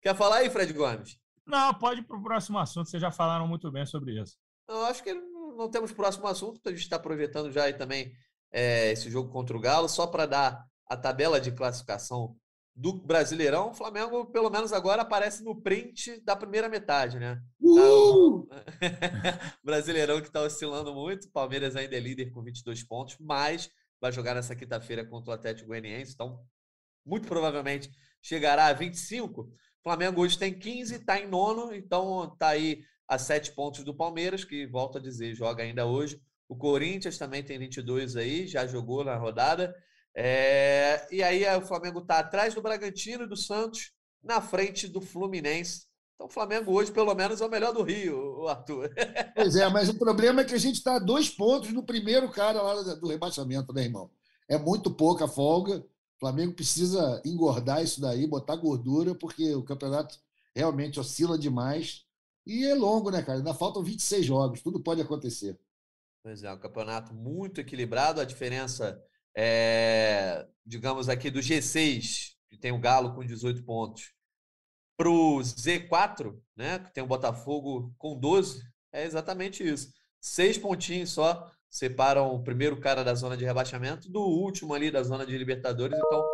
Quer falar aí, Fred Gomes? Não, pode ir para o próximo assunto. Vocês já falaram muito bem sobre isso. Eu acho que não temos próximo assunto. A gente está aproveitando já aí também é, esse jogo contra o Galo, só para dar a tabela de classificação do Brasileirão. O Flamengo, pelo menos agora, aparece no print da primeira metade, né? Uh! Brasileirão que está oscilando muito. Palmeiras ainda é líder com 22 pontos, mas vai jogar nessa quinta-feira contra o Atlético Goianiense, então muito provavelmente chegará a 25. O Flamengo hoje tem 15, está em nono, então está aí a sete pontos do Palmeiras, que volto a dizer, joga ainda hoje. O Corinthians também tem 22 aí, já jogou na rodada. É... E aí o Flamengo está atrás do Bragantino e do Santos, na frente do Fluminense. Então o Flamengo hoje, pelo menos, é o melhor do Rio, Arthur. Pois é, mas o problema é que a gente está a dois pontos do primeiro cara lá do rebaixamento, né, irmão? É muito pouca folga. O Flamengo precisa engordar isso daí, botar gordura, porque o campeonato realmente oscila demais. E é longo, né, cara? Ainda faltam 26 jogos, tudo pode acontecer. Pois é, um campeonato muito equilibrado. A diferença é, digamos aqui, do G6, que tem o Galo com 18 pontos, para o Z4, né, que tem o Botafogo com 12, é exatamente isso. Seis pontinhos só separam o primeiro cara da zona de rebaixamento do último ali da zona de Libertadores. Então,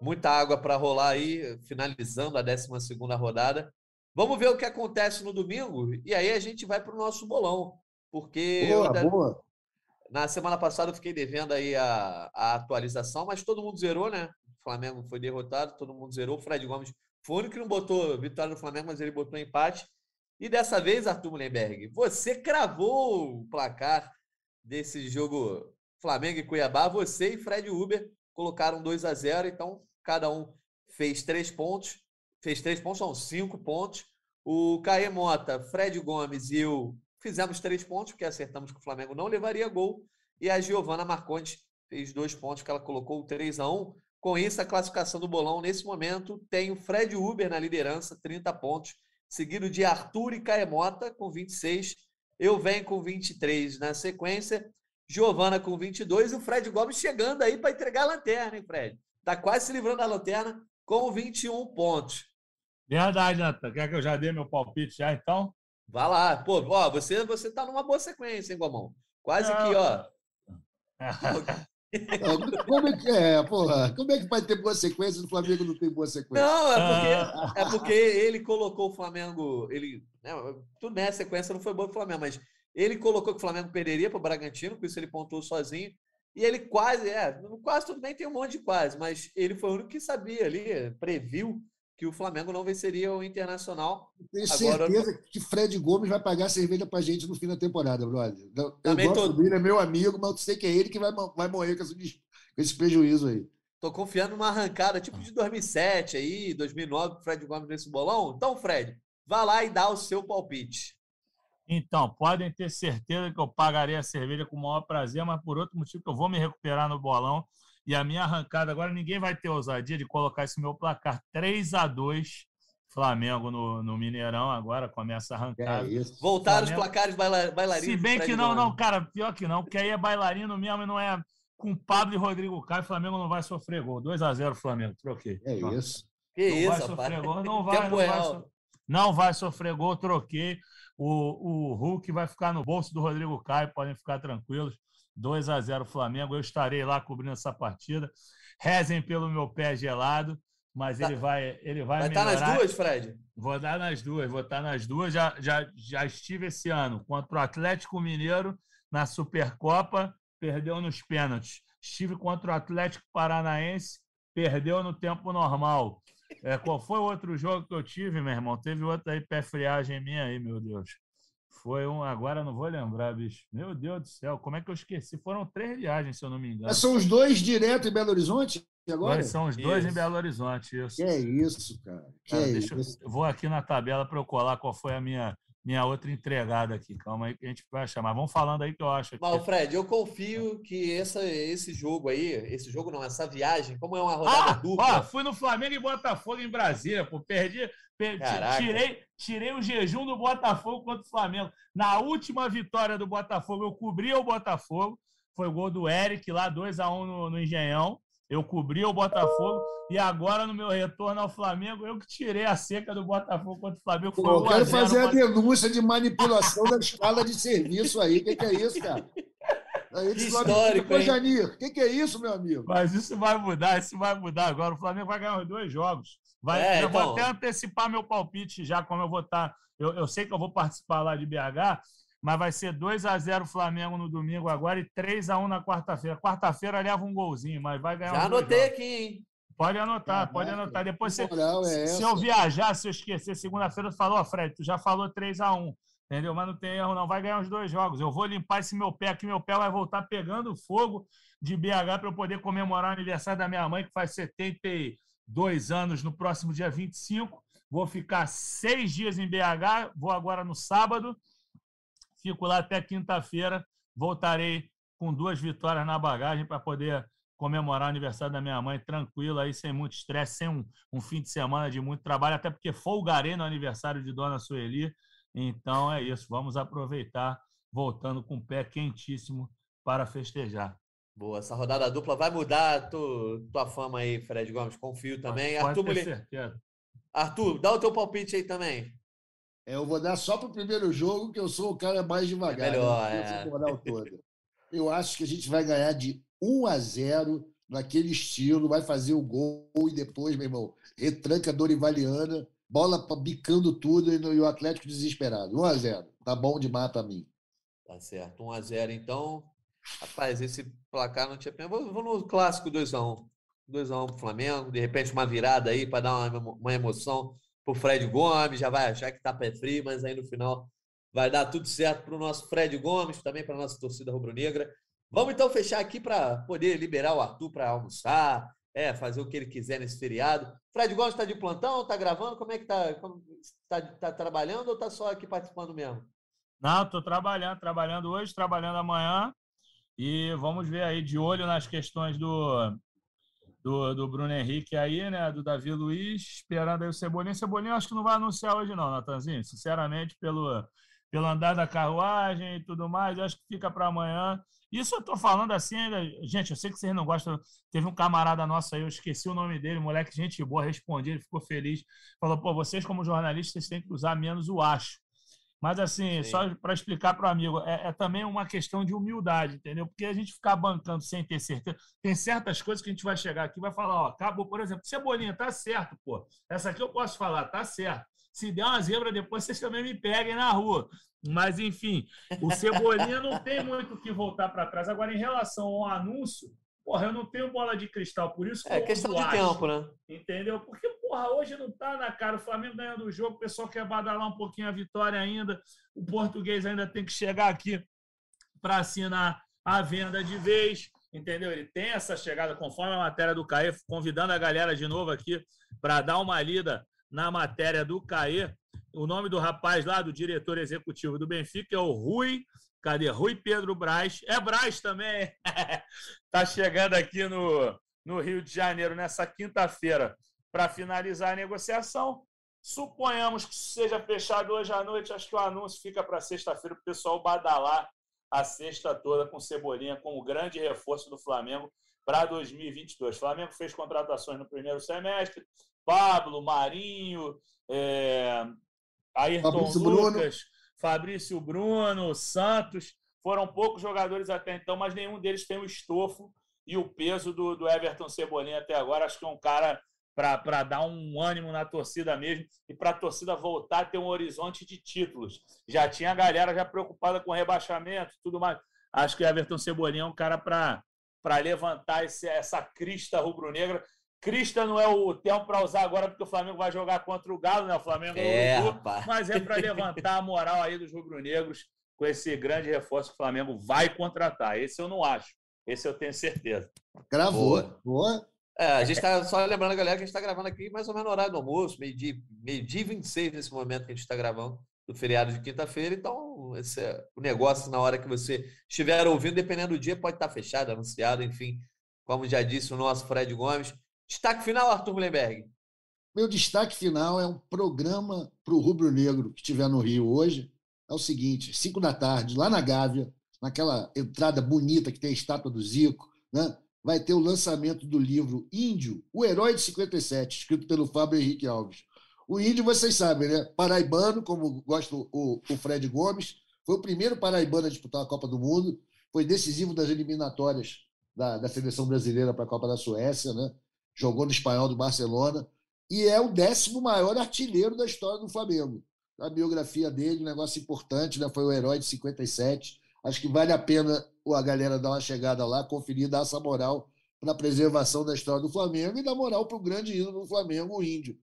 muita água para rolar aí, finalizando a 12 rodada. Vamos ver o que acontece no domingo e aí a gente vai para o nosso bolão. Porque boa, ainda... boa. na semana passada eu fiquei devendo aí a, a atualização, mas todo mundo zerou, né? O Flamengo foi derrotado, todo mundo zerou. O Fred Gomes foi o único que não botou vitória no Flamengo, mas ele botou empate. E dessa vez, Arthur Mullenberg, você cravou o placar desse jogo Flamengo e Cuiabá. Você e Fred Uber colocaram 2 a 0 então cada um fez três pontos. Fez três pontos, são cinco pontos. O Caê Mota, Fred Gomes e eu fizemos três pontos, porque acertamos que o Flamengo não levaria gol. E a Giovana Marcondes fez dois pontos, que ela colocou 3 a 1 com isso, a classificação do bolão, nesse momento, tem o Fred Uber na liderança, 30 pontos, seguido de Arthur e Caemota, com 26. Eu venho com 23 na sequência. Giovana com 22 e o Fred Gomes chegando aí para entregar a lanterna, hein, Fred? Tá quase se livrando da lanterna com 21 pontos. Verdade, Natan. Quer que eu já dê meu palpite já, então? Vai lá. Pô, ó, você, você tá numa boa sequência, hein, Gomão? Quase que, ó. Como é que é, porra? Como é que vai ter boa sequência e o Flamengo não tem boa sequência? Não, é porque, ah. é porque ele colocou o Flamengo. Ele, né, tudo nessa sequência não foi boa para o Flamengo, mas ele colocou que o Flamengo perderia para o Bragantino, por isso ele pontuou sozinho. E ele quase, é, quase tudo bem, tem um monte de quase, mas ele foi o único que sabia ali, previu que o Flamengo não venceria o Internacional. Tenho Agora, certeza que Fred Gomes vai pagar cerveja pra gente no fim da temporada, brother. Eu Também gosto tô... dele, é meu amigo, mas eu sei que é ele que vai, vai morrer com esse, com esse prejuízo aí. Tô confiando numa arrancada tipo de 2007 aí, 2009, Fred Gomes nesse bolão. Então, Fred, vá lá e dá o seu palpite. Então, podem ter certeza que eu pagarei a cerveja com o maior prazer, mas por outro motivo que eu vou me recuperar no bolão e a minha arrancada agora, ninguém vai ter ousadia de colocar esse meu placar 3 a 2 Flamengo no, no Mineirão agora, começa a arrancada. É Voltaram Flamengo... os placares bailarinos. Se bem que não, não, cara, pior que não, porque aí é bailarino mesmo e não é com Pablo e Rodrigo Caio, o Flamengo não vai sofrer gol. 2 a 0 Flamengo, troquei. É isso. Que não isso, vai sofrer gol, não vai, não vai, so... não vai sofrer gol, troquei. O, o Hulk vai ficar no bolso do Rodrigo Caio, podem ficar tranquilos. 2 a 0 Flamengo. Eu estarei lá cobrindo essa partida. Rezem pelo meu pé gelado, mas tá. ele vai ele vai, vai estar tá nas duas, Fred? Vou dar nas duas, vou estar tá nas duas. Já, já, já estive esse ano contra o Atlético Mineiro na Supercopa, perdeu nos pênaltis. Estive contra o Atlético Paranaense, perdeu no tempo normal. É, qual foi o outro jogo que eu tive, meu irmão? Teve outro aí, pé friagem minha aí, meu Deus. Foi um, agora não vou lembrar, bicho. Meu Deus do céu, como é que eu esqueci? Foram três viagens, se eu não me engano. Mas são os dois direto em Belo Horizonte agora? Mas são os dois isso. em Belo Horizonte, isso. Que é isso, cara. Que cara, é deixa, isso. Eu vou aqui na tabela para eu colar qual foi a minha minha outra entregada aqui. Calma aí que a gente vai chamar. Vamos falando aí que eu acho. Aqui. Mas, Fred, eu confio que essa, esse jogo aí, esse jogo não, essa viagem, como é uma rodada ah, dupla. Ó, fui no Flamengo e Botafogo em Brasília, pô. Perdi, tirei, tirei o jejum do Botafogo contra o Flamengo. Na última vitória do Botafogo, eu cobri o Botafogo. foi o gol do Eric lá, 2x1 no, no Engenhão. Eu cobri o Botafogo e agora, no meu retorno ao Flamengo, eu que tirei a seca do Botafogo contra o Flamengo. Pô, eu quero fazer a denúncia de manipulação da escala de serviço aí. O que, que é isso, cara? Aí, histórico, hein? Janir, o que, que é isso, meu amigo? Mas isso vai mudar, isso vai mudar agora. O Flamengo vai ganhar os dois jogos. Vai, é, eu então... vou até antecipar meu palpite já, como eu vou estar. Tá, eu, eu sei que eu vou participar lá de BH, mas vai ser 2 a 0 Flamengo no domingo agora e 3 a 1 na quarta-feira. Quarta-feira leva um golzinho, mas vai ganhar Já anotei aqui, hein? Pode anotar, pode anotar. Depois, se, é se eu viajar, se eu esquecer, segunda-feira eu falo, ó, oh, Fred, tu já falou 3 a 1 entendeu? Mas não tem erro, não. Vai ganhar os dois jogos. Eu vou limpar esse meu pé aqui, meu pé vai voltar pegando fogo de BH para eu poder comemorar o aniversário da minha mãe, que faz 72 anos no próximo dia 25. Vou ficar seis dias em BH, vou agora no sábado, fico lá até quinta-feira, voltarei com duas vitórias na bagagem para poder comemorar o aniversário da minha mãe tranquilo, aí sem muito estresse, sem um, um fim de semana de muito trabalho, até porque folgarei no aniversário de Dona Sueli. Então é isso, vamos aproveitar, voltando com o pé quentíssimo para festejar. Boa, essa rodada dupla vai mudar tu, tua fama aí, Fred Gomes. Confio também. Pode Arthur, Mulher... Arthur, dá o teu palpite aí também. É, eu vou dar só para o primeiro jogo, que eu sou o cara mais devagar. É melhor, né? é. Eu acho que a gente vai ganhar de 1 a 0 naquele estilo, vai fazer o gol e depois, meu irmão, retranca Dorivaliana bola bicando tudo e o Atlético desesperado. 1 a 0 Tá bom demais para mim. Tá certo. 1 a 0 então. Rapaz, esse placar não tinha. Vou, vou no clássico 2x1. 2x1 pro Flamengo. De repente, uma virada aí para dar uma, uma emoção pro Fred Gomes. Já vai achar que tá pé frio, mas aí no final vai dar tudo certo pro nosso Fred Gomes, também para nossa torcida rubro-negra. Vamos então fechar aqui para poder liberar o Arthur para almoçar, é, fazer o que ele quiser nesse feriado. Fred Gomes está de plantão, está gravando? Como é que está? Está tá trabalhando ou está só aqui participando mesmo? Não, estou trabalhando, trabalhando hoje, trabalhando amanhã. E vamos ver aí de olho nas questões do, do, do Bruno Henrique aí, né? Do Davi Luiz, esperando aí o Cebolinha. Cebolinha acho que não vai anunciar hoje, não, Natanzinho. Sinceramente, pelo, pelo andar da carruagem e tudo mais, acho que fica para amanhã. Isso eu estou falando assim. Gente, eu sei que vocês não gostam. Teve um camarada nosso aí, eu esqueci o nome dele, moleque, gente boa, respondi, ele ficou feliz. Falou, pô, vocês, como jornalistas, têm que usar menos o acho. Mas, assim, Sim. só para explicar para o amigo, é, é, também uma questão de humildade, entendeu? Porque a gente ficar bancando sem ter certeza. Tem certas coisas que a gente vai chegar aqui e vai falar, ó, acabou, por exemplo, Cebolinha, tá certo, pô. Essa aqui eu posso falar, tá certo. Se der uma zebra depois, vocês também me peguem na rua. Mas, enfim, o Cebolinha não tem muito o que voltar para trás. Agora, em relação ao anúncio, porra, eu não tenho bola de cristal, por isso que É questão de acho, tempo, né? Entendeu? Porque, porra, hoje não tá na cara. O Flamengo ganhando o jogo, o pessoal quer badalar um pouquinho a vitória ainda. O português ainda tem que chegar aqui para assinar a venda de vez. Entendeu? Ele tem essa chegada, conforme a matéria do Caê, convidando a galera de novo aqui para dar uma lida na matéria do Caê o nome do rapaz lá, do diretor executivo do Benfica, é o Rui. Cadê? Rui Pedro Braz. É Braz também. tá chegando aqui no, no Rio de Janeiro nessa quinta-feira para finalizar a negociação. Suponhamos que seja fechado hoje à noite. Acho que o anúncio fica para sexta-feira para o pessoal badalar a sexta toda com Cebolinha, com o grande reforço do Flamengo para 2022. O Flamengo fez contratações no primeiro semestre. Pablo, Marinho, é, Ayrton Fabrício Lucas, Bruno. Fabrício Bruno, Santos, foram poucos jogadores até então, mas nenhum deles tem o estofo e o peso do, do Everton Cebolinha até agora. Acho que é um cara para dar um ânimo na torcida mesmo e para a torcida voltar a ter um horizonte de títulos. Já tinha a galera já preocupada com rebaixamento tudo mais. Acho que o Everton Cebolinha é um cara para levantar esse, essa crista rubro-negra Crista não é o tempo para usar agora, porque o Flamengo vai jogar contra o Galo, né? O Flamengo é, mas é para levantar a moral aí dos rubro-negros com esse grande reforço que o Flamengo vai contratar. Esse eu não acho. Esse eu tenho certeza. Gravou. Boa. Boa. É, a gente está só lembrando a galera que a gente está gravando aqui mais ou menos no horário do almoço, meio-dia meio dia 26 nesse momento que a gente está gravando, do feriado de quinta-feira. Então, esse é o negócio na hora que você estiver ouvindo, dependendo do dia, pode estar tá fechado, anunciado, enfim. Como já disse o nosso Fred Gomes, Destaque final, Arthur Mullenberg. Meu destaque final é um programa para o Rubro Negro que estiver no Rio hoje. É o seguinte: 5 da tarde, lá na Gávea, naquela entrada bonita que tem a estátua do Zico, né? vai ter o lançamento do livro Índio, o Herói de 57, escrito pelo Fábio Henrique Alves. O Índio, vocês sabem, né? Paraibano, como gosta o, o Fred Gomes, foi o primeiro paraibano a disputar a Copa do Mundo, foi decisivo das eliminatórias da, da seleção brasileira para a Copa da Suécia, né? Jogou no espanhol do Barcelona, e é o décimo maior artilheiro da história do Flamengo. A biografia dele, um negócio importante, né? foi o herói de 57. Acho que vale a pena a galera dar uma chegada lá, conferir, dar essa moral para a preservação da história do Flamengo e dar moral para o grande ídolo do Flamengo, o Índio.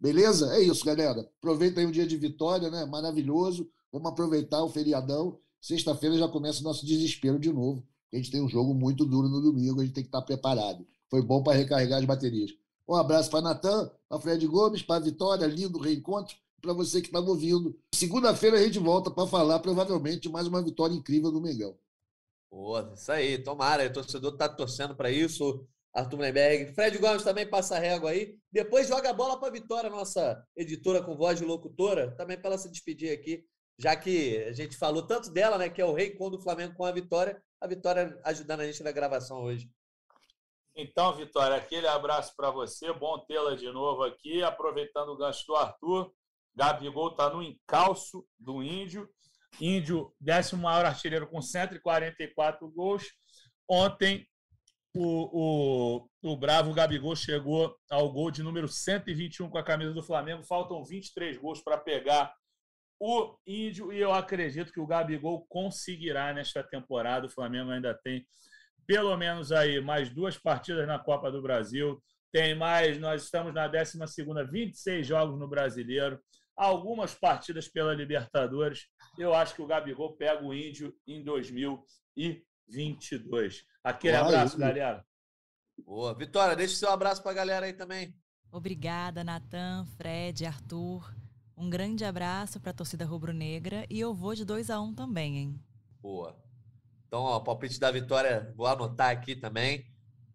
Beleza? É isso, galera. Aproveita aí um dia de vitória, né? Maravilhoso. Vamos aproveitar o feriadão. Sexta-feira já começa o nosso desespero de novo. A gente tem um jogo muito duro no domingo, a gente tem que estar preparado. Foi bom para recarregar as baterias. Um abraço para Natan, para Fred Gomes, para Vitória, lindo reencontro, para você que estava ouvindo. Segunda-feira a gente volta para falar, provavelmente, de mais uma vitória incrível do Mengão. Boa, isso aí, tomara. O torcedor está torcendo para isso. Arthur Menberg. Fred Gomes também passa régua aí. Depois joga a bola para Vitória, nossa editora com voz de locutora, também para ela se despedir aqui, já que a gente falou tanto dela, né, que é o rei quando o Flamengo com a Vitória, a Vitória ajudando a gente na gravação hoje. Então, Vitória, aquele abraço para você, bom tê-la de novo aqui, aproveitando o gancho do Arthur. Gabigol está no encalço do Índio. Índio, décimo maior artilheiro com 144 gols. Ontem, o, o, o Bravo Gabigol chegou ao gol de número 121 com a camisa do Flamengo. Faltam 23 gols para pegar o Índio e eu acredito que o Gabigol conseguirá nesta temporada. O Flamengo ainda tem pelo menos aí mais duas partidas na Copa do Brasil. Tem mais, nós estamos na 12 26 jogos no Brasileiro, algumas partidas pela Libertadores. Eu acho que o Gabigol pega o Índio em 2022. Aquele Olá, abraço, galera. Boa. Vitória, deixa o seu abraço para a galera aí também. Obrigada, Natan, Fred, Arthur. Um grande abraço para a torcida rubro-negra e eu vou de 2 a 1 um também, hein? Boa. Então, ó, palpite da vitória, vou anotar aqui também,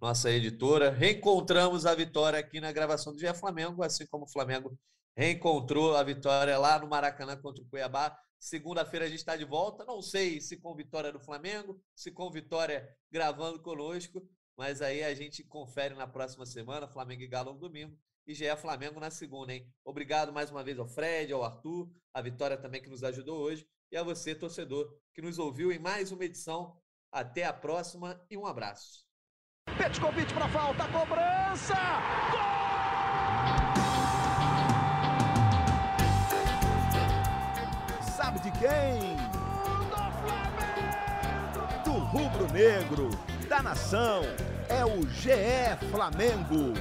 nossa editora. Reencontramos a vitória aqui na gravação do Dia Flamengo, assim como o Flamengo reencontrou a vitória lá no Maracanã contra o Cuiabá. Segunda-feira a gente está de volta. Não sei se com vitória do Flamengo, se com vitória gravando conosco, mas aí a gente confere na próxima semana, Flamengo e Galo no domingo, e já é Flamengo na segunda, hein? Obrigado mais uma vez ao Fred, ao Arthur, a Vitória também que nos ajudou hoje, e a você, torcedor, que nos ouviu em mais uma edição. Até a próxima e um abraço. Petkovic para falta, cobrança! Gol! Sabe de quem? Do Do rubro-negro, da nação, é o GE Flamengo.